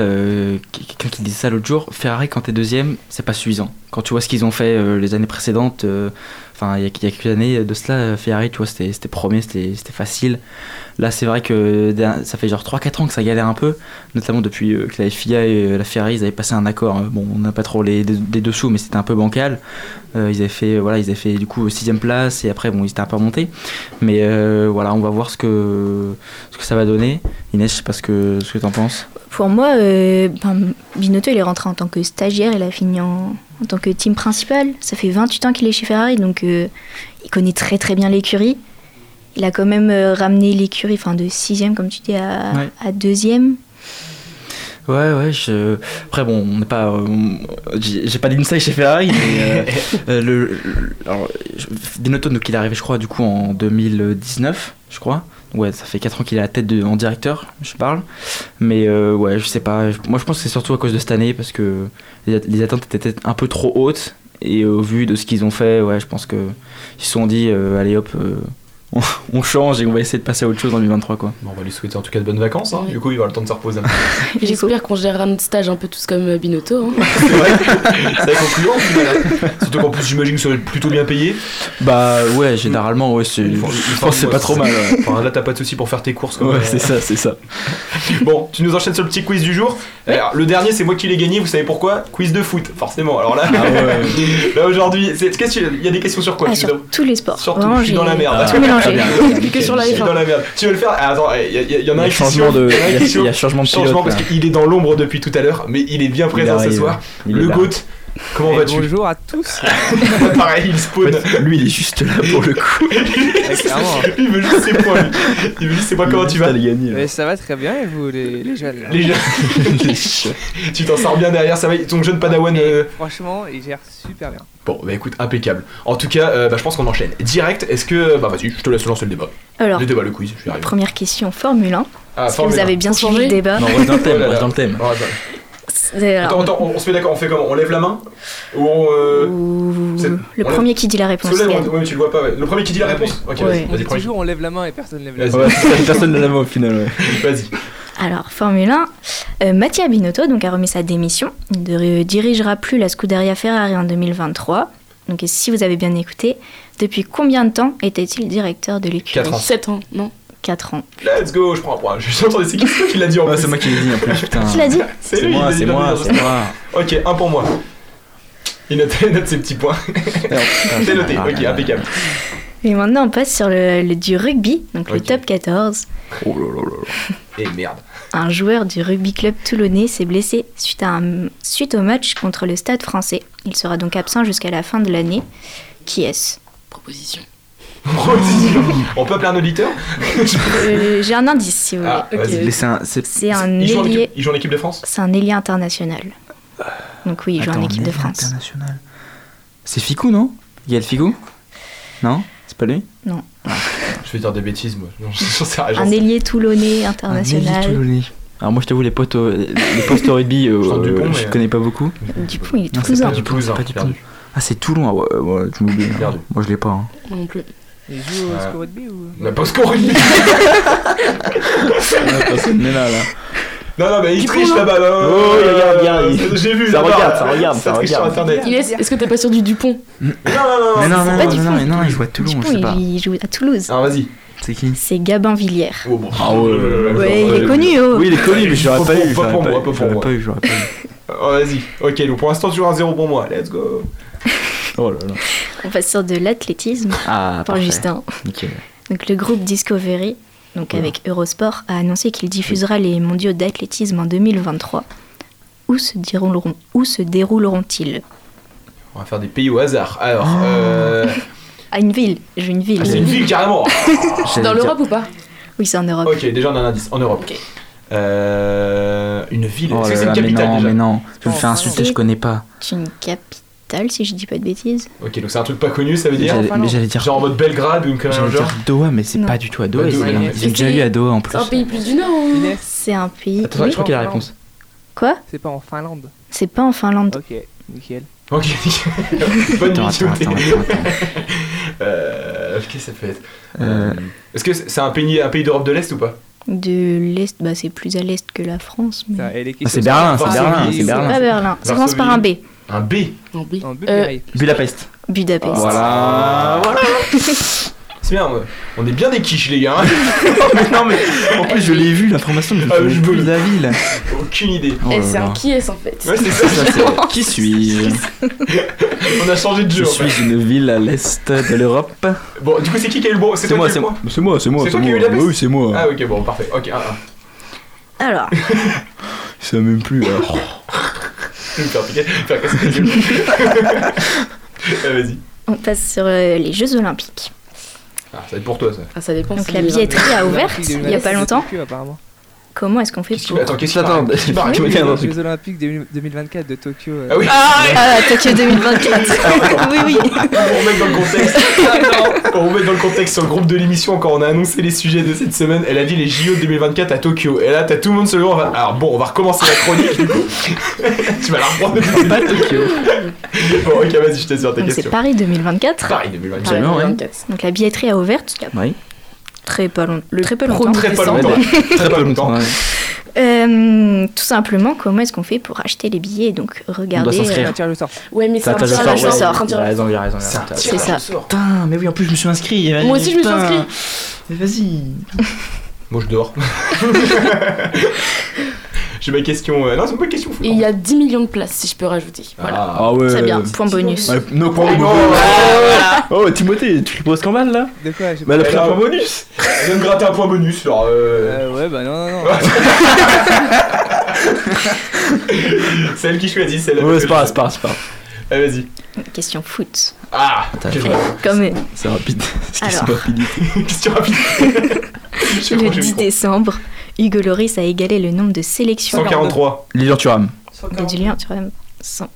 quelqu'un qui disait ça l'autre jour, Ferrari quand t'es deuxième c'est pas suffisant. Quand tu vois ce qu'ils ont fait les années précédentes, enfin il y, a- quelques années de cela, Ferrari tu vois c'était premier, c'était facile. Là c'est vrai que ça fait genre 3-4 ans que ça galère un peu, notamment depuis euh, que la FIA et euh, la Ferrari ils avaient passé un accord, hein. bon on n'a pas trop les, les dessous mais c'était un peu bancal. Euh, ils avaient fait voilà ils avaient fait du coup sixième place et après bon ils étaient un peu remontés. Mais voilà on va voir ce que, ce que ça va donner. Inès je sais pas ce que, ce que t'en penses. pour moi, euh, ben, Binotto il est rentré en tant que stagiaire, il a fini en, en tant que team principal. Ça fait 28 ans qu'il est chez Ferrari, donc euh, il connaît très très bien l'écurie. Il a quand même euh, ramené l'écurie enfin, de 6 comme tu dis, à, Ouais. à 2 Ouais, ouais, je... après bon, on n'est pas. euh, j'ai pas d'insight chez Ferrari, mais euh, le, le- alors, Binotto, donc il est arrivé, je crois, du coup en 2019, je crois. Ouais, ça fait 4 ans qu'il est à la tête de, en directeur, je parle. Mais euh, ouais, je sais pas. Moi, je pense que c'est surtout à cause de cette année parce que les, at- les attentes étaient peut-être un peu trop hautes. Et au vu de ce qu'ils ont fait, ouais, je pense que ils se sont dit, euh, allez hop, euh, on, on change et on va essayer de passer à autre chose en 2023, quoi. Bon, on va lui souhaiter en tout cas de bonnes vacances. hein. Du coup, il va avoir le temps de se reposer un peu. J'espère qu'on gérera notre stage un peu tous comme euh, Binotto. hein. C'est vrai, c'est concluant hein. Surtout qu'en plus, j'imagine que ça va être plutôt bien payé. Bah ouais, généralement, ouais, c'est. Je pense que c'est pas trop mal. ouais. Enfin, là, t'as pas de soucis pour faire tes courses. Ouais, euh, c'est ça, c'est ça. Bon, tu nous enchaînes sur le petit quiz du jour. Alors, le dernier, c'est moi qui l'ai gagné. Vous savez pourquoi? Quiz de foot, forcément. Alors là, là aujourd'hui, il y a des questions sur quoi? Ah, sur tous les sports. Surtout, Vraiment, je suis dans la merde. tout mélangé. Plus que sur la Je suis F1. dans la merde. Tu veux le faire Ah, Attends, il y, il y en a y un qui changement de- il y a y y changement de Changement pilote, parce là. qu'il est dans l'ombre depuis tout à l'heure, mais il est bien présent ce soir. Le là. GOAT, Comment vas-tu Bonjour à tous. Pareil, il spawn. Lui, il est juste là pour le coup. Il veut juste ses points. lui. Il veut juste ses points. Comment tu vas Mais ça va très bien et vous les, les jeunes là Les jeunes. tu t'en sors bien derrière, ça va. Ton jeune padawan. euh, Franchement, ils gèrent super bien. Bon, bah écoute, impeccable. En tout cas, euh, bah, je pense qu'on enchaîne. Direct, est-ce que. Bah vas-y, je te laisse lancer le débat. Alors, Le débat, le quiz, je arrivé. première question Formule 1. Ah, que vous 1. avez bien suivi le débat Non, on reste dans le thème, Oh on reste dans le thème. Oh, attends. Attends, on, on se met d'accord, on fait comment? On lève la main? Ou on. euh, ou- c'est- le on premier lève- qui dit la réponse on- ouais, tu le vois pas, ouais. Le premier qui dit la réponse? Ok, Ouais. vas-y, On vas-y, dit premier. toujours on lève la main et personne lève la main. Personne ne l'a vu au final, ouais. Vas-y. Alors, Formule 1, euh, Mattia Binotto donc, a remis sa démission. Il ne dirigera plus la Scuderia Ferrari en 2023. Donc, si vous avez bien écouté, depuis combien de temps était-il directeur de l'écurie? Quatre ans. 7 ans, non? 4 ans. Let's go, je prends un point. J'ai entendu, c'est qui qui l'a dit en plus c'est moi qui l'ai dit en plus, putain. Qui l'a dit C'est moi, c'est moi, c'est le- moi. Ok, un pour moi. Il note, il note ses petits points. C'est noté, ok, impeccable. Et maintenant, on passe sur le, le- du rugby, donc le Ok. top 14. Oh là là là là. Et merde. Un joueur du rugby club toulonnais s'est blessé suite, à un- suite au match contre le Stade français. Il sera donc absent jusqu'à la fin de l'année. Qui est-ce? Proposition. On peut appeler un auditeur Euh, J'ai un indice si vous voulez. Ah. Mais c'est un. c'est- C'est un Il joue en ailier. équipe- il joue en équipe de France C'est un ailier international. Donc oui, il joue en équipe de ailier France. international. C'est Ficou, non? Gaël Ficou? Non? C'est pas lui? Non. Je vais dire des bêtises, moi. Non, j'en sais rien. j'en Un ailier toulonnais Un ailier international. toulonnais. Alors moi je t'avoue les potes au- les postes au rugby euh, Dupont, euh, je mais- connais pas beaucoup. Dupont, il est c'est toulousain. pas Dupont, Toulousain, c'est pas Dupont. perdu. Ah c'est Toulon, ah ouais, ouais, tu m'oublies. Perdu. Moi je l'ai pas. Hein. Moi non plus. Ils jouent au Ouais. score rugby ou On n'a pas score rugby là là. Non, non, mais il triche non là-bas, là. Oh, regarde, regarde, il- J'ai vu, ça regarde, ça regarde, ça triche sur regarde. internet. Il est... Est-ce que t'es pas sûr du Dupont Non, non, non, Mais non, non, non, non, non, il joue à Toulon, je Dupont, sais pas. il, il joue à Toulouse. Alors vas-y. C'est qui? C'est Gabin Villiers. Oh, bon. Ah ouais, ouais, ouais, Ouais, il est connu, oh. Oui, il est connu, mais je l'aurais Pas pas pour- eu. pas j'aurais pour pas moi, pas pour j'aurais moi. pas eu, j'aurais pas eu. Oh, vas-y. Ok, donc pour l'instant, toujours un 0 pour moi. Let's go. Oh là là. On passe sur de l'athlétisme Ah, pour parfait. Justin. Nickel. Donc le groupe Discovery, donc avec Eurosport, a annoncé qu'il diffusera les mondiaux d'athlétisme en 2023. Où se dérouleront où se dérouleront-ils? On va faire des pays au hasard. Alors, Oh. euh... À une ville, je veux une ville. ah, c'est une ville carrément. Dans l'Europe ou pas? Oui, c'est en Europe. ok, déjà on a un indice. En Europe. Euh... Une ville. Oh c'est une là, mais capitale non, déjà mais non. Je me fais insulter, je connais pas. C'est une capitale, si je dis pas de bêtises. Ok, donc c'est un truc pas connu, ça veut dire J'allais- Mais j'allais dire. Genre en mode Belgrade ou une connerie genre dire Doha, mais c'est Non. pas du tout à Doha. Ont déjà eu à Doha en plus. C'est un pays plus du Nord Inès, C'est un pays. Attends, oui. Je crois qu'il a la réponse. Quoi c'est pas en Finlande. C'est pas en Finlande. Ok, nickel. Ok, bonne Attends, nuit, attends, attends. Euh, Qu'est-ce que ça peut être Euh, Est-ce que c'est un pays, un pays d'Europe de l'Est ou pas De l'Est, bah c'est plus à l'Est que la France. Mais... Les Ah, c'est Berlin, c'est Berlin, c'est c'est C'est pas Berlin. Ça commence par un B. Un B En B. Euh, Bulgarie. Budapest. Budapest. Voilà. Voilà. C'est bien, on est bien des quiches les gars. hein. mais non, mais en plus, je l'ai vu, l'information, je me Ah, je plus la ville. Aucune idée. Oh Et là c'est là. un qui est en fait. Ouais, c'est ça. Ça, c'est- Qui suis-je On a changé de Je jeu. fait. suis une ville à l'est de l'Europe. Bon, du coup, c'est qui qui a eu le bon? C'est C'est moi, c'est moi. C'est moi, c'est moi. C'est toi qui as eu moi. la peste Oui, c'est moi. Ah, ok, bon, parfait. Ok, un, un. Alors, Je sais même plus. alors. Je vais me faire piquer, faire casser la gueule. Ah, Vas-y. on passe sur euh, les Jeux Olympiques. Ah, ça va être pour toi ça. Ah, ça dépend. Donc si la billetterie a ouvert il y a pas 2024 longtemps. Tokyo, apparemment. Comment est-ce qu'on fait Qu'est-ce pour... Attends, qu'est-ce qui tiens les un truc. Jeux Olympiques 2024 de Tokyo. euh, Ah oui Ah, Tokyo 2024 Oui, oui Pour remettre dans le contexte, pour remettre dans le contexte sur le groupe de l'émission, quand on a annoncé les sujets de cette semaine, elle a dit les JO 2024 à Tokyo. Et là, t'as tout le monde se levant. Alors bon, on va recommencer la chronique du coup. tu vas la reprendre. Pas Tokyo. Bon, ok, vas-y, je te sur ta Donc c'est. Paris 2024. Paris 2024. Absolument, ouais. Donc la billetterie a ouvert il y a Oui. Très, pas long- très peu longtemps. Très pas longtemps. Très pas longtemps. Ouais. Euh, tout simplement, comment est-ce qu'on fait pour acheter les billets? Donc regardez... s'inscrire. Un tirage au sort. Ouais, mais c'est Ça, un tirage sort, au ouais. sort. raison, raison. C'est un raison. C'est ça. Putain, mais oui, en plus, je me suis inscrit. Moi aussi, je me suis inscrit. Mais vas-y. Moi, je dors. J'ai ma question. euh, Non, c'est pas une question. Et il y a 10 millions de places, si je peux rajouter. Voilà. Ah, ouais. Très bien, point bonus. Ouais, no point Oh, bonus. Oh, Timothée, tu lui poses qu'en balle là De quoi j'ai Bah, elle a pas- pris un point bonus. Elle vient de gratter un point bonus. Alors, euh, Euh, ouais, bah non, non, non. c'est elle qui choisit. C'est elle Ouais, c'est pas c'est pas grave, c'est pas grave. Allez, vas-y. Question foot. Ah. Quand même. C'est rapide. C'est rapidité. Question rapide. Le pas, j'ai 10 mis quoi. décembre, Hugo Loris a égalé le nombre de sélections 143. Lilian Thuram. de Julien Thuram. 100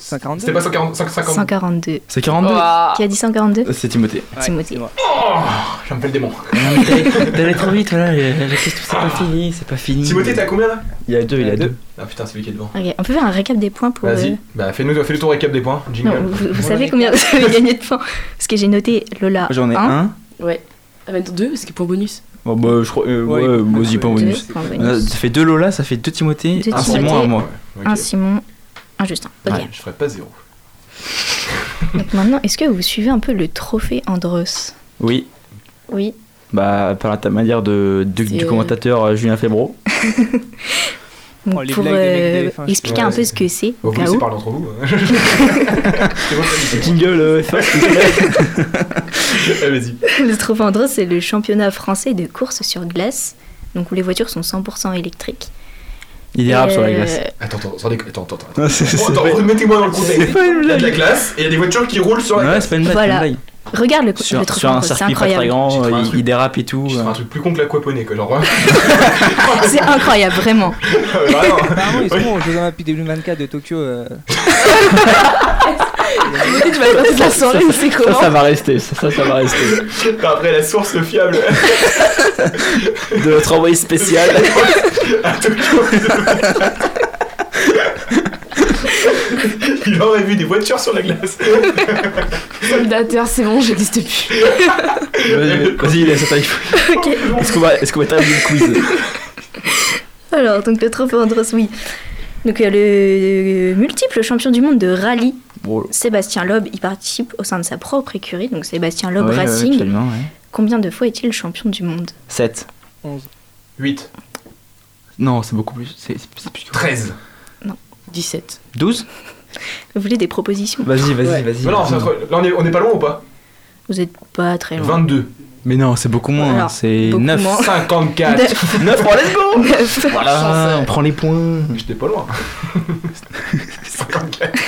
142 C'était pas 140, 150. 142. C'est 42 Qui a dit 142 C'est Timothée. Timothée. Oh J'ai un peu le démon. T'allais- trop vite, voilà. La question, c'est pas fini, c'est pas fini. Timothée, t'as combien là Il y a deux, il y a deux. Ah putain, c'est lui qui est devant. Ok, on peut faire un récap des points pour. Vas-y. euh, Bah, fais-nous fais le tour récap des points. Jingle. Non, vous, vous savez combien vous avez gagné de points Parce que j'ai noté Lola. J'en ai un. Ouais. Ah, bah, deux, parce que point bonus. Bah, je crois. euh, Ouais, ouais, moi pas bonus. Ça fait deux Lola, ça fait deux Timothée, Deux un Timothée. Simon, un moi. Un Simon, un Justin. Ok. Ouais, je ferai pas zéro. Donc maintenant, est-ce que vous suivez un peu le trophée Andros? Oui. Oui. Bah, par la manière de, du euh, commentateur euh, Julien Febro. Oh, pour blagues de mec euh, de F1, expliquer Ouais, un peu ce que c'est, Vous laissez où. parler entre vous. Jingle euh, F1, s'il te plaît. Allez, vas-y. Le trophée Andros, c'est le championnat français de course sur glace. Donc où les voitures sont 100% électriques. Il dérape Et, sur la euh, glace. Attends, attends. Attends, attends, attends. Attends, pas- remettez-moi dans le contexte. Il y a de la glace et il y a des voitures qui roulent sur la Ouais, glace. c'est pas une blague, Voilà. C'est. Regarde le, le Sur, trophée sur un c'est circuit pas très grand, un euh, il, truc. il dérape et tout. Je fais euh. un truc plus con que l'aquaponie, quoi. Genre, C'est incroyable, vraiment. vraiment. Apparemment, ils seront aux Jeux Olympiques 2024 de Tokyo. euh, tu vas aller passer la soirée, c'est Ça, comment ça va rester, ça, ça, ça va rester. Après, la source fiable De notre envoyé spécial. à Tokyo. Il aurait vu des voitures sur la glace. Soldateur, c'est bon, j'existe plus. Vas-y, Vas-y, laisse ça Ok. Est-ce qu'on va, est-ce qu'on va terminer le quiz? Alors, donc le trophée Andros, oui. Donc euh, le multiple champion du monde de rallye, Bon, Sébastien Loeb, il participe au sein de sa propre écurie, donc Sébastien Loeb ouais, ouais, Racing. absolument, ouais. Combien de fois est-il champion du monde? 7. 11. 8. Non, c'est beaucoup plus. C'est c'est- c'est plus que 13. 17. 12 Vous voulez des propositions Vas-y, vas-y, Ouais. vas-y. Non, non, c'est entre- là, on est, on est pas loin ou pas? Vous êtes pas très loin. 22. Mais non, c'est beaucoup moins. Alors, c'est beaucoup 9. moins. 54. Neuf. 9 pour let's go Neuf. Voilà, on prend les points. J'étais pas loin. 54.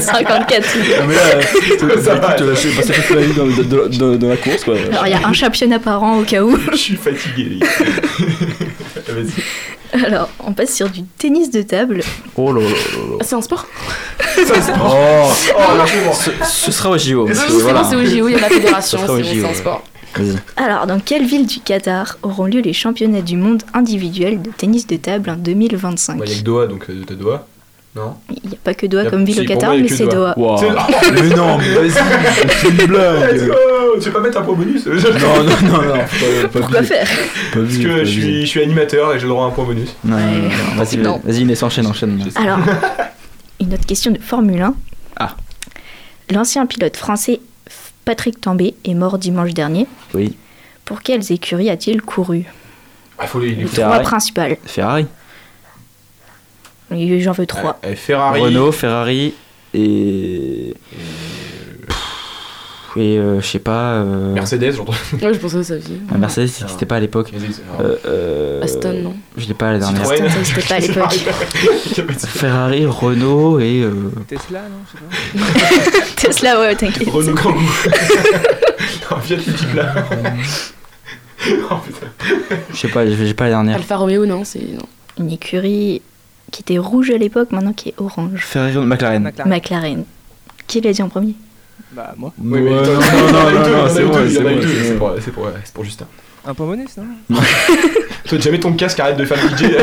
54. Ah, mais là, Ça va. tu vas passer toute la vie dans, dans- dans- dans la course, quoi. Alors il y a un championnat par an au cas où. Je suis fatigué, les gars. Vas-y. Alors on passe sur du tennis de table. Oh là là là là. C'est un sport c'est- Oh, Oh, là, bon. ce, ce sera au JO. C'est voilà. bon, c'est au JO, il y a la fédération, c'est un sport. Alors dans quelle ville du Qatar auront lieu les championnats du monde individuels de tennis de table en 2025 Bah, il y a que Doha, donc euh, t'as Doha. Non? Il n'y a pas que Doha a- comme ville si, au Qatar, moi, mais c'est Doha. Doha. Wow. C'est- Mais non, mais vas-y, c'est une Let's blague. Go Tu veux pas mettre un point bonus Non, non, non, non. Pas, pas Pourquoi faire Pas Parce que pas je suis, je suis animateur et j'ai le droit à un point bonus. Ouais. Vas-y, vas-y, Inès, enchaîne, enchaîne. Alors, une autre question de Formule 1. Ah. L'ancien pilote français Patrick Tambay est mort dimanche dernier. Oui. Pour quelles écuries a-t-il couru? Ah, faut les. Les trois principales. Ferrari. J'en veux trois. Eh, Ferrari. Renault, Ferrari et. Et euh, je sais pas. euh, Mercedes, j'entends. Ouais, je pensais à ça aussi. ah, Mercedes, c'était pas à l'époque. Euh, euh, Aston, non Je l'ai pas à la dernière. Citroën. Aston, ça existait pas à l'époque. Ferrari, Renault et. euh, Tesla, non Je sais pas. Tesla, ouais, t'inquiète. Renault Kangoo. Un Fiat Multipla. Oh putain. Je sais pas, j'ai j'ai pas la dernière. Alfa Romeo, non, c'est. Non. Une écurie qui était rouge à l'époque, maintenant qui est orange. Ferrari, McLaren. McLaren. McLaren. Qui l'a dit en premier Bah, moi. Oui, mais Ouais, attends, non, non, non, c'est a c'est c'est pour- c'est pour c'est pour Justin. Un point bonus, non Toi, jamais ton casque, arrête de faire le DJ.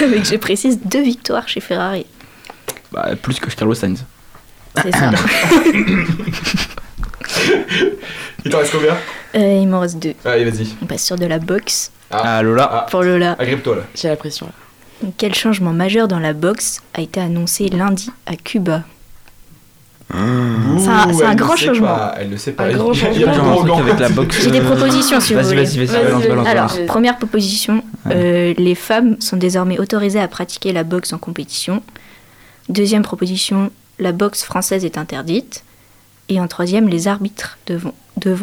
Avec, je précise, deux victoires chez Ferrari. Bah, plus que Carlos Sainz. C'est ça. Il t'en reste combien? Euh, il m'en reste deux. Allez, vas-y. On passe sur de la boxe. Ah, Lola. Ah, Pour Lola. agrippe-toi là. J'ai la pression là. Quel changement majeur dans la boxe a été annoncé lundi à Cuba? C'est un- grand sait changement. pas, Elle ne sait pas. Un Il y a- grand changement. J'ai des euh, propositions si vous voulez. balance, balance, Alors, balance. première proposition, euh, les femmes sont désormais autorisées à pratiquer la boxe en compétition. Deuxième proposition, la boxe française est interdite. Et en troisième, les arbitres devront,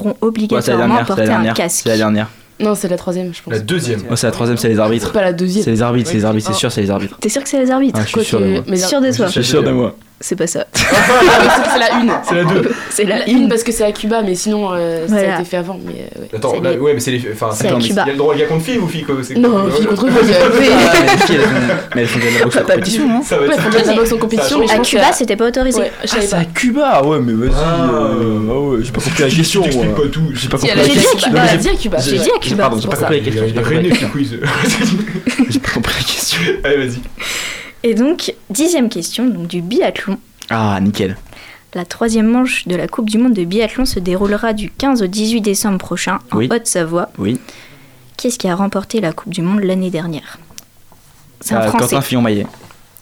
Ouais, obligatoirement dernière, porter un casque. C'est la dernière. Non, c'est la troisième, je pense. La deuxième. Oh, c'est la troisième, c'est les arbitres. C'est pas la deuxième. C'est les arbitres, c'est les arbitres, c'est sûr, c'est les arbitres. T'es sûr que c'est les arbitres Ah, je suis sûr de moi. mais- Sûr de toi Je suis sûr de moi. C'est pas ça. c'est la une. C'est la deux. C'est la une parce que c'est à Cuba, mais sinon euh, ça Voilà. a été fait avant. Mais euh, ouais. Attends, C'est là, ouais, mais c'est les. Enfin, C'est. Il y a le droit, il y a contre filles ou filles quoi c'est- Non, filles contre filles. Ah, mais les filles, elles font, de la boxe en compétition, non Ça va Ouais, être elles font de la boxe en compétition, À Cuba, c'était pas autorisé. Ah, c'est à Cuba Ouais, mais vas-y. Ah. euh, ah ouais, j'ai pas compris la t'expliques moi. pas tout. J'ai pas compris la a dit à question. J'ai- dit à Cuba. j'ai- dit à Cuba. Pardon, j'ai pas compris la question. J'ai pas compris la question. Allez, vas-y. Et donc, dixième question, donc du biathlon. Ah, nickel. La troisième manche de la Coupe du Monde de biathlon se déroulera du 15 au 18 décembre prochain en Oui. Haute-Savoie. Oui. Qui est-ce qui a remporté la Coupe du Monde l'année dernière? C'est un Ah, Français. Quentin Fillon-Maillet.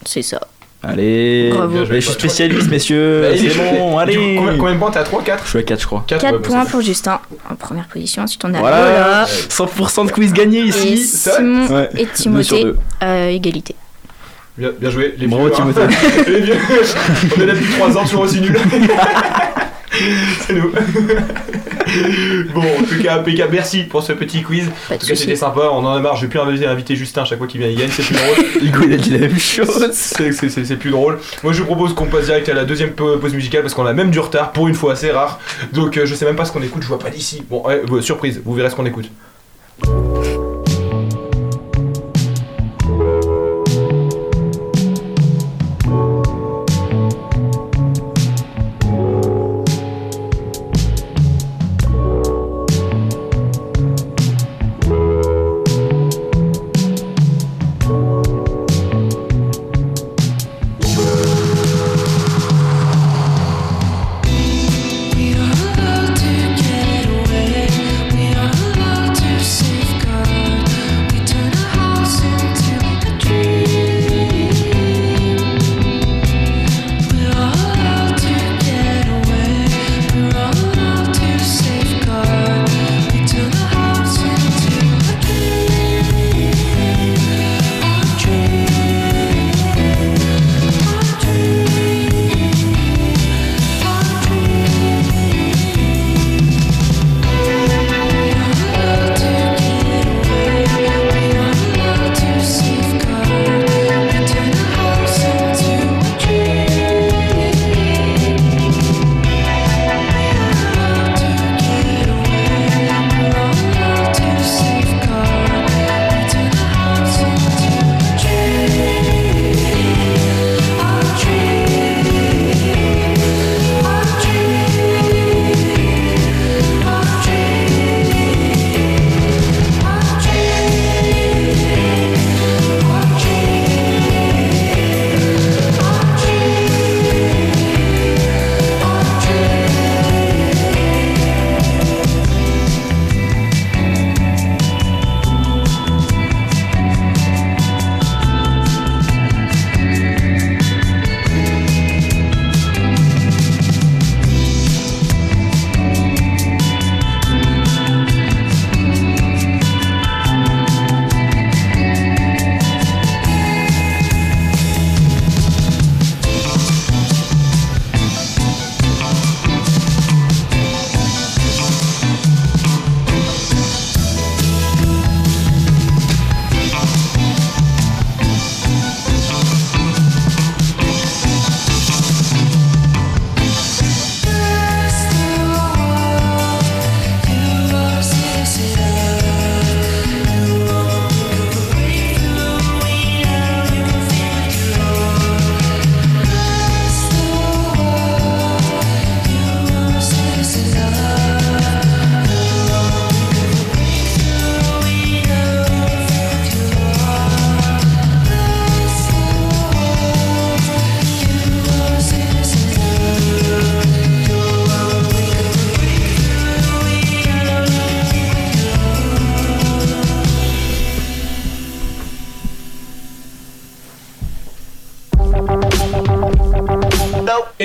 C'est ça. Allez, Bravo. je suis spécialiste, messieurs. Bah, C'est bon, Du allez. coup, Combien combien de points T'es à 3, 4 Je suis à 4, je crois. 4 4 points pour Justin en première position. Ensuite, on a Voilà, Lola 100% de quiz gagné et ici. Simon Ouais. et Deux sur Timothée à égalité. Bien, bien joué, les Bravo, vieux. hein. Timothée. les vieux. On est là depuis 3 ans, toujours aussi nuls. C'est nous. bon, en tout cas, impeccable. Merci pour ce petit quiz. Pas En tout cas, c'était sympa. On en a marre. Je vais plus inviter, Justin à chaque fois qu'il vient, il gagne. C'est plus drôle. Hugo, il a dit la même chose. C'est c'est- c'est- c'est plus drôle. Moi, je vous propose qu'on passe direct à la deuxième pa- pause musicale parce qu'on a même du retard pour une fois, c'est rare. Donc, euh, je sais même pas ce qu'on écoute. Je vois pas d'ici. Bon, ouais, ouais, surprise. Vous verrez ce qu'on écoute.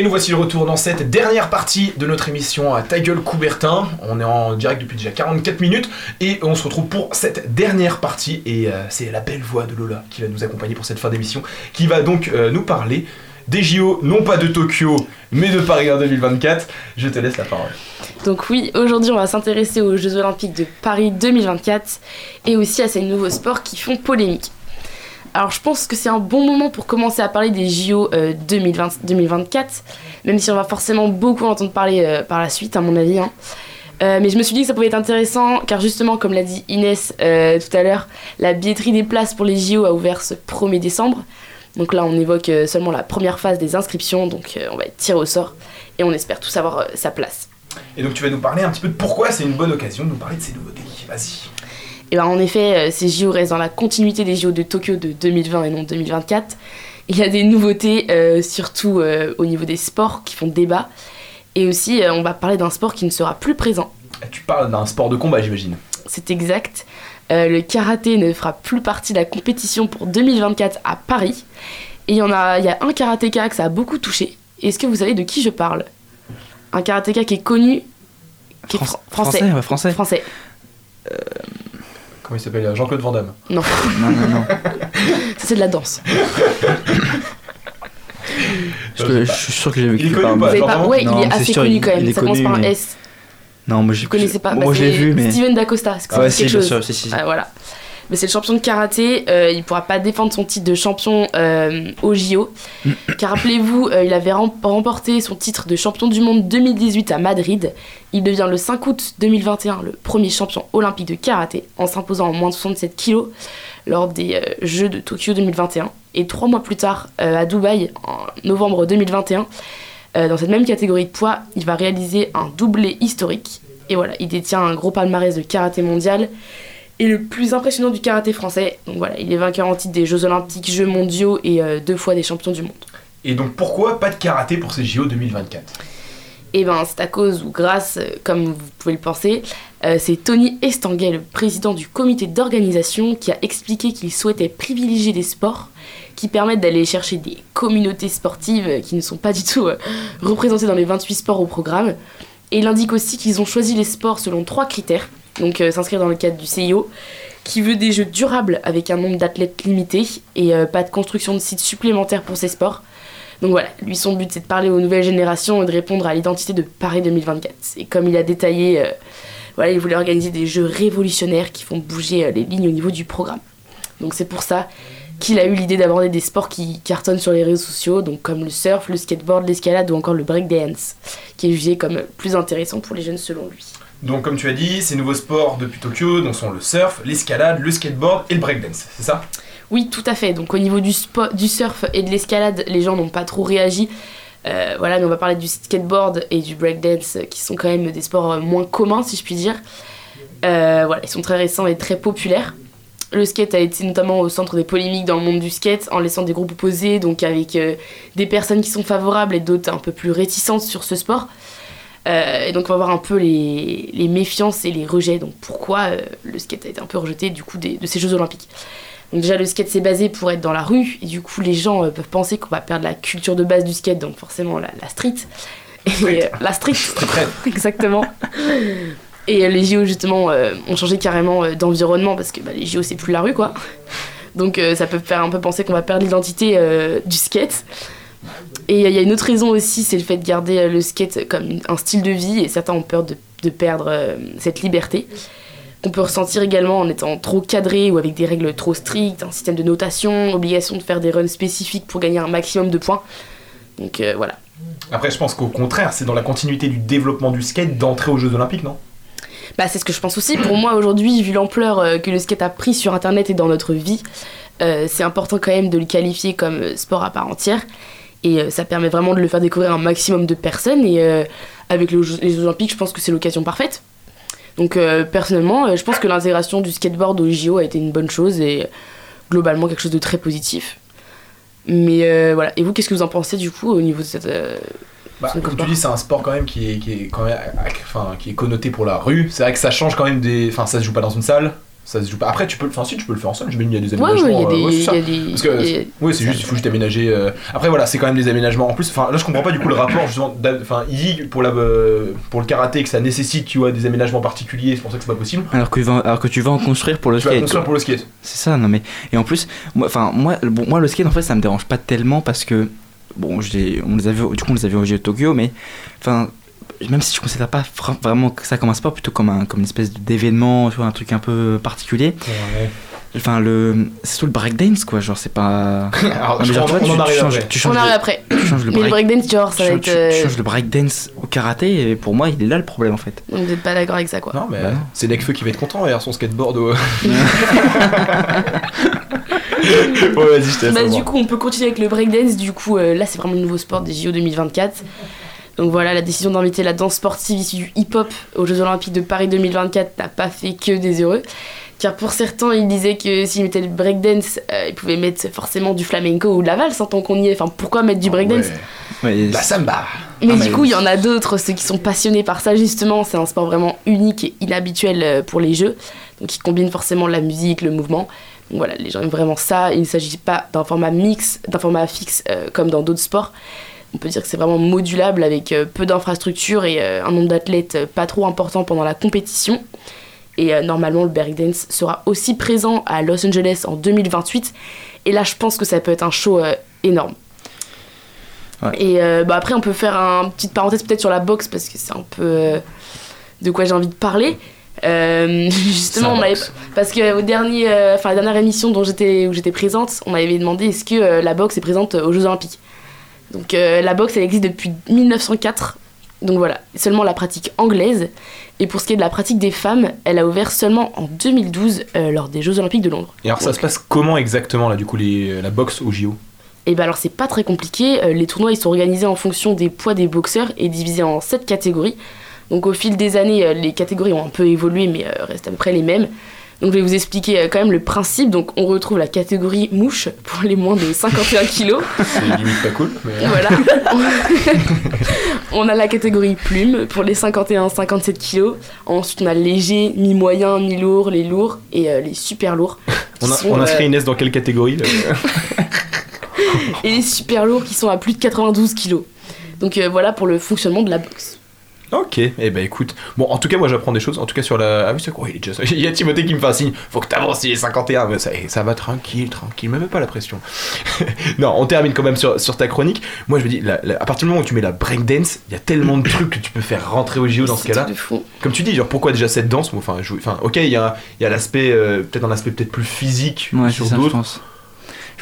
Et nous voici de retour dans cette dernière partie de notre émission à Ta gueule Coubertin. On est en direct depuis déjà 44 minutes et on se retrouve pour cette dernière partie. Et euh, c'est la belle voix de Lola qui va nous accompagner pour cette fin d'émission, qui va donc euh, nous parler des JO, non pas de Tokyo, mais de Paris en 2024. Je te laisse la parole. Donc oui, aujourd'hui on va s'intéresser aux Jeux Olympiques de Paris 2024 et aussi à ces nouveaux sports qui font polémique. Alors je pense que c'est un bon moment pour commencer à parler des JO euh, 2020 2024, même si on va forcément beaucoup en entendre parler euh, par la suite à mon avis. hein. Euh, mais je me suis dit que ça pouvait être intéressant car justement comme l'a dit Inès euh, tout à l'heure, la billetterie des places pour les JO a ouvert ce 1er décembre. Donc là on évoque seulement la première phase des inscriptions, donc on va être tiré au sort et on espère tous avoir sa place. Et donc tu vas nous parler un petit peu de pourquoi c'est une bonne occasion de nous parler de ces nouveautés. Vas-y. Et ben en effet, euh, ces JO restent dans la continuité des JO de Tokyo de 2020 et non 2024. Il y a des nouveautés, euh, surtout euh, au niveau des sports qui font débat. Et aussi, euh, on va parler d'un sport qui ne sera plus présent. Tu parles d'un sport de combat, j'imagine. C'est exact. Euh, le karaté ne fera plus partie de la compétition pour 2024 à Paris. Et il y en a, il y a un karatéka que ça a beaucoup touché. Est-ce que vous savez de qui je parle? Un karatéka qui est connu, qui est Fran- fran- français. français, ouais, français. Français. Comment il s'appelle Jean-Claude Van Damme. Non. Non, non, non. Ça c'est de la danse. Je, je suis sûr que j'ai vu Il est pas pas Ouais, non, il assez sûr, connu il- quand même. il est Ça commence par un mais- S. Non, moi je pas Moi Bah, c'est vu, mais. Steven D'Acosta. Ouais, si, quelque chose sûr, si, si. Ah, voilà. Mais c'est le champion de karaté. euh, il pourra pas défendre son titre de champion euh, au JO. car rappelez-vous, euh, il avait rem- remporté son titre de champion du monde 2018 à Madrid. Il devient le 5 août 2021 le premier champion olympique de karaté en s'imposant en moins de 67 kilos lors des euh, Jeux de Tokyo 2021. Et trois mois plus tard, euh, à Dubaï, en novembre 2021, euh, dans cette même catégorie de poids, il va réaliser un doublé historique. Et voilà, il détient un gros palmarès de karaté mondial et le plus impressionnant du karaté français. Donc voilà, il est vainqueur en titre des Jeux Olympiques, Jeux mondiaux et euh, deux fois des champions du monde. Et donc pourquoi pas de karaté pour ces JO 2024 Et ben c'est à cause ou grâce, euh, comme vous pouvez le penser, euh, c'est Tony Estanguet, le président du comité d'organisation, qui a expliqué qu'il souhaitait privilégier des sports qui permettent d'aller chercher des communautés sportives qui ne sont pas du tout euh, représentées dans les 28 sports au programme. Et il indique aussi qu'ils ont choisi les sports selon trois critères, donc euh, s'inscrire dans le cadre du CIO, qui veut des jeux durables avec un nombre d'athlètes limité et euh, pas de construction de sites supplémentaires pour ces sports. Donc voilà, lui son but c'est de parler aux nouvelles générations et de répondre à l'identité de Paris 2024. Et comme il a détaillé, euh, voilà, il voulait organiser des jeux révolutionnaires qui font bouger les lignes au niveau du programme. Donc c'est pour ça qu'il a eu l'idée d'aborder des sports qui cartonnent sur les réseaux sociaux, donc comme le surf, le skateboard, l'escalade ou encore le breakdance, qui est jugé comme plus intéressant pour les jeunes selon lui. Donc comme tu as dit, ces nouveaux sports depuis Tokyo donc sont le surf, l'escalade, le skateboard et le breakdance, c'est ça? Oui, tout à fait. Donc au niveau du, surf et de l'escalade, les gens n'ont pas trop réagi. Euh, voilà, mais on va parler du skateboard et du breakdance, qui sont quand même des sports euh, moins communs, si je puis dire. Euh, voilà, ils sont très récents et très populaires. Le skate a été notamment au centre des polémiques dans le monde du skate, en laissant des groupes opposés, donc avec des personnes qui sont favorables et d'autres un peu plus réticentes sur ce sport. Euh, et donc on va voir un peu les, les méfiances et les rejets, donc pourquoi euh, le skate a été un peu rejeté du coup des- de ces Jeux Olympiques. Donc déjà le skate c'est basé pour être dans la rue et du coup les gens euh, peuvent penser qu'on va perdre la culture de base du skate donc forcément la, la street. Et, la street, exactement. Et les JO justement ont changé carrément d'environnement parce que bah, les JO c'est plus la rue quoi. Donc ça peut faire un peu penser qu'on va perdre l'identité du skate. Et il y a une autre raison aussi, c'est le fait de garder euh, le skate comme un style de vie et certains ont peur de, de perdre euh, cette liberté. Qu'on peut ressentir également en étant trop cadré ou avec des règles trop strictes, un système de notation, obligation de faire des runs spécifiques pour gagner un maximum de points. Donc euh, voilà. Après je pense qu'au contraire, c'est dans la continuité du développement du skate d'entrer aux Jeux Olympiques, non? Bah, c'est ce que je pense aussi. Pour moi, aujourd'hui, vu l'ampleur que le skate a pris sur Internet et dans notre vie, euh, c'est important quand même de le qualifier comme sport à part entière. Et euh, ça permet vraiment de le faire découvrir à un maximum de personnes. Et euh, avec Jeux- les Jeux Olympiques, je pense que c'est l'occasion parfaite. Donc, euh, personnellement, je pense que l'intégration du skateboard au JO a été une bonne chose et globalement quelque chose de très positif. Mais euh, voilà. Et vous, qu'est-ce que vous en pensez du coup au niveau de cette. euh, Bah, comme tu dis, c'est un sport quand même qui est, qui est quand même, enfin, qui est connoté pour la rue. C'est vrai que ça change quand même des, enfin, ça se joue pas dans une salle. Ça se joue pas. Après, tu peux, enfin, si tu peux le faire en salle. Je me dis, il y a des aménagements. ouais, il y a euh, des- ouais, a Parce que, a- ouais, c'est juste, il faut juste aménager. euh, Après, voilà, c'est quand même des aménagements en plus. Enfin, là, je comprends pas du coup le rapport justement. Enfin, pour la, euh, pour le karaté que ça nécessite, tu vois, des aménagements particuliers. C'est pour ça que c'est pas possible. Alors que, alors que tu vas en construire pour le Tu vas skate. construire quoi. pour le skate. C'est ça, non mais. Et en plus, moi, enfin, moi, bon, moi, le skate, en fait, ça me dérange pas tellement parce que. bon, les- on les avait, du coup, on les avait au JO de Tokyo, mais enfin, même si je ne considère pas vraiment que ça comme un sport, plutôt comme, un, comme une espèce d'événement, tu vois, un truc un peu particulier. Enfin, le, c'est tout le breakdance, quoi. Genre, c'est pas. Alors, Non, mais je genre, crois tu vois, qu'on en tu- tu arrive changes- après. tu On changes arrive le- après. Tu changes le Mais le break- breakdance, genre, ça va tu, être. tu- euh, tu changes le breakdance au karaté, et pour moi, il est là le problème en fait. Vous n'êtes pas d'accord avec ça, quoi. Non, mais Bah c'est Necfeu qui va être content derrière son skateboard. au- bon, vas-y, je Bah, du coup, on peut continuer avec le breakdance. Du coup, euh, là, c'est vraiment le nouveau sport des JO 2024. Donc voilà, la décision d'inviter la danse sportive issue du hip-hop aux Jeux Olympiques de Paris 2024 n'a pas fait que des heureux. Car pour certains, ils disaient que s'ils mettaient le breakdance, euh, ils pouvaient mettre forcément du flamenco ou de la valse en tant qu'on y est. Enfin, pourquoi mettre du breakdance? La samba. mais Ah, du mais- coup, il y en a d'autres, ceux qui sont passionnés par ça, justement. C'est un sport vraiment unique et inhabituel euh, pour les jeux. Donc, il combine forcément la musique, le mouvement. Donc voilà, les gens aiment vraiment ça. Il ne s'agit pas d'un format mix, d'un format fixe euh, comme dans d'autres sports. On peut dire que c'est vraiment modulable avec euh, peu d'infrastructures et euh, un nombre d'athlètes euh, pas trop important pendant la compétition. Et euh, normalement, le breakdance sera aussi présent à Los Angeles en 2028. Et là, je pense que ça peut être un show euh, énorme. Et euh, bah, après, on peut faire une petite parenthèse peut-être sur la boxe parce que c'est un peu de quoi j'ai envie de parler. Justement, on avait, parce que au dernier, enfin la dernière émission dont j'étais où j'étais présente, on m'avait demandé est-ce que la boxe est présente aux Jeux Olympiques. Donc euh, la boxe, elle existe depuis 1904. Donc voilà, seulement la pratique anglaise. Et pour ce qui est de la pratique des femmes, elle a ouvert seulement en 2012 euh, lors des Jeux Olympiques de Londres. Et alors, ça se passe comment exactement, là, du coup, les, la boxe au JO Et ben alors c'est pas très compliqué, Euh, les tournois ils sont organisés en fonction des poids des boxeurs et divisés en 7 catégories. Donc au fil des années, les catégories ont un peu évolué mais restent à peu près les mêmes. Donc je vais vous expliquer euh, quand même le principe. Donc on retrouve la catégorie mouche pour les moins de 51 kilos. C'est limite pas cool. Mais... Voilà. on a la catégorie plume pour les 51-57 kilos. Ensuite on a léger, mi-moyen, mi-lourd, les lourds et euh, les super lourds. On, a, sont, on inscrit euh, Inès dans quelle catégorie et les super lourds qui sont à plus de 92 kilos. Donc euh, voilà pour le fonctionnement de la boxe. Ok, eh ben écoute. Bon, en tout cas, moi j'apprends des choses. En tout cas, sur la. Ah oui, c'est quoi? Il est déjà. Il y a Timothée qui me fait un signe. Faut que t'avances, il est 51. Mais ça, eh, ça va tranquille, tranquille. Me mets pas la pression. non, on termine quand même sur, sur ta chronique. Moi, je me dis, la- la- à partir du moment où tu mets la breakdance, il y a tellement de trucs que tu peux faire rentrer au JO dans ce cas-là. Comme tu dis, genre pourquoi déjà cette danse? Bon, Enfin, je- enfin, ok, il y a, il y a l'aspect, euh, peut-être un aspect peut-être plus physique Ouais, sur d'autres.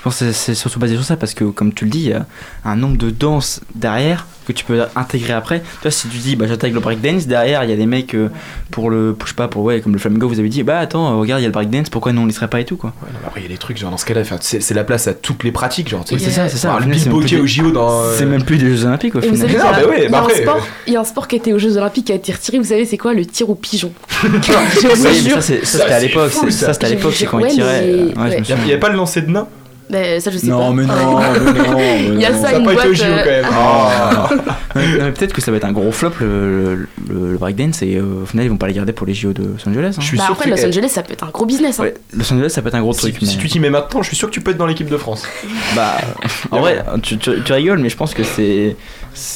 Je pense que c'est- surtout basé sur ça parce que, comme tu le dis, il y a un nombre de danses derrière que tu peux intégrer après. Tu vois, si tu dis, bah, j'intègre le breakdance, derrière, il y a des mecs euh, pour le, je sais pas, pour, ouais, comme le flamenco, vous avez dit, bah attends, euh, regarde, il y a le breakdance, pourquoi nous on n'y serait pas et tout, quoi. Ouais, non, mais après, il y a des trucs, genre dans ce cas-là, enfin, c'est c'est la place à toutes les pratiques. Genre, tu Oui, sais, c'est ça, c'est ça. Le au des- JO dans. euh, C'est même plus des Jeux Olympiques au final. Non, bah il y a un après, sport, il y a un sport qui a été aux Jeux Olympiques qui a été retiré. Vous savez c'est quoi le tir au pigeon? Ça, c'était à l'époque, ça. c'était à l'époque, c'est quand Il souviens. il y a pas le lancer de nain? Ben, ça je sais pas. Non, mais non, mais non, mais Il y a non. ça, Ça a une au boîte. JO euh, quand même. Ah. Peut-être que ça va être un gros flop le, le, le- le breakdance et euh, au final ils vont pas les garder pour les JO de Los Angeles. hein. Je suis Bah sûr après, que- Los Angeles, ça peut être un gros business. Hein. Ouais, Los Angeles ça peut être un gros Si, truc. si mais- tu t'y mets maintenant, je suis sûr que tu peux être dans l'équipe de France. Bah, en vrai, tu, tu, tu rigoles, mais je pense que c'est.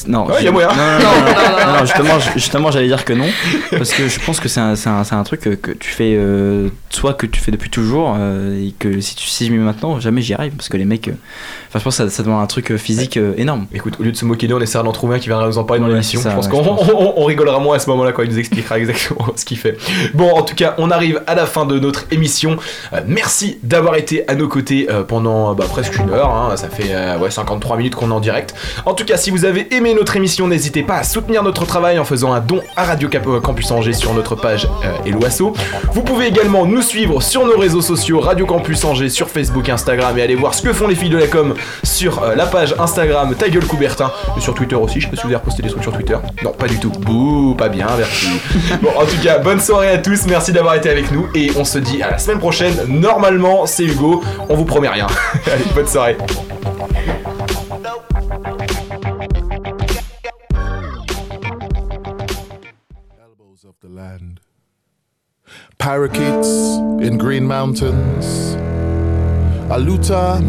Non, Ouais, je- y a moyen. Non, non, non, non, justement, justement j'allais dire que non. Parce que je pense que c'est un, un, un truc que, que tu fais. euh, soit que tu fais depuis toujours, euh, et que si tu si je mets maintenant, jamais j'y arrive. Parce que les mecs. euh, Enfin, je pense que ça, ça demande un truc euh, physique euh, énorme. Écoute, au lieu de se moquer d'eux, on essaiera d'en trouver un qui viendra nous en parler dans Ouais, l'émission. c'est ça, Je pense ouais, qu'on on- on- rigolera moins à ce moment-là quand il nous expliquera exactement ce qu'il fait. Bon, en tout cas, on arrive à la fin de notre émission. Euh, merci d'avoir été à nos côtés euh, pendant euh, bah, presque une heure. hein. Ça fait euh, ouais, 53 minutes qu'on est en direct. En tout cas, si vous avez aimé notre émission, n'hésitez pas à soutenir notre travail en faisant un don à Radio euh, Campus Angers sur notre page euh, Eloasso. Vous pouvez également nous suivre sur nos réseaux sociaux Radio Campus Angers sur Facebook, Instagram et aller voir ce que font les filles de la com sur euh, la page Instagram Ta gueule Coubertin et sur Twitter aussi. Je sais pas si vous avez reposté des trucs sur Twitter. Non, pas du tout. Bouh, pas bien, merci. bon, en tout cas, bonne soirée à tous. Merci d'avoir été avec nous et on se dit à la semaine prochaine. Normalement, c'est Hugo. On vous promet rien. Allez, bonne soirée. The land. Parakeets in green mountains. Aluta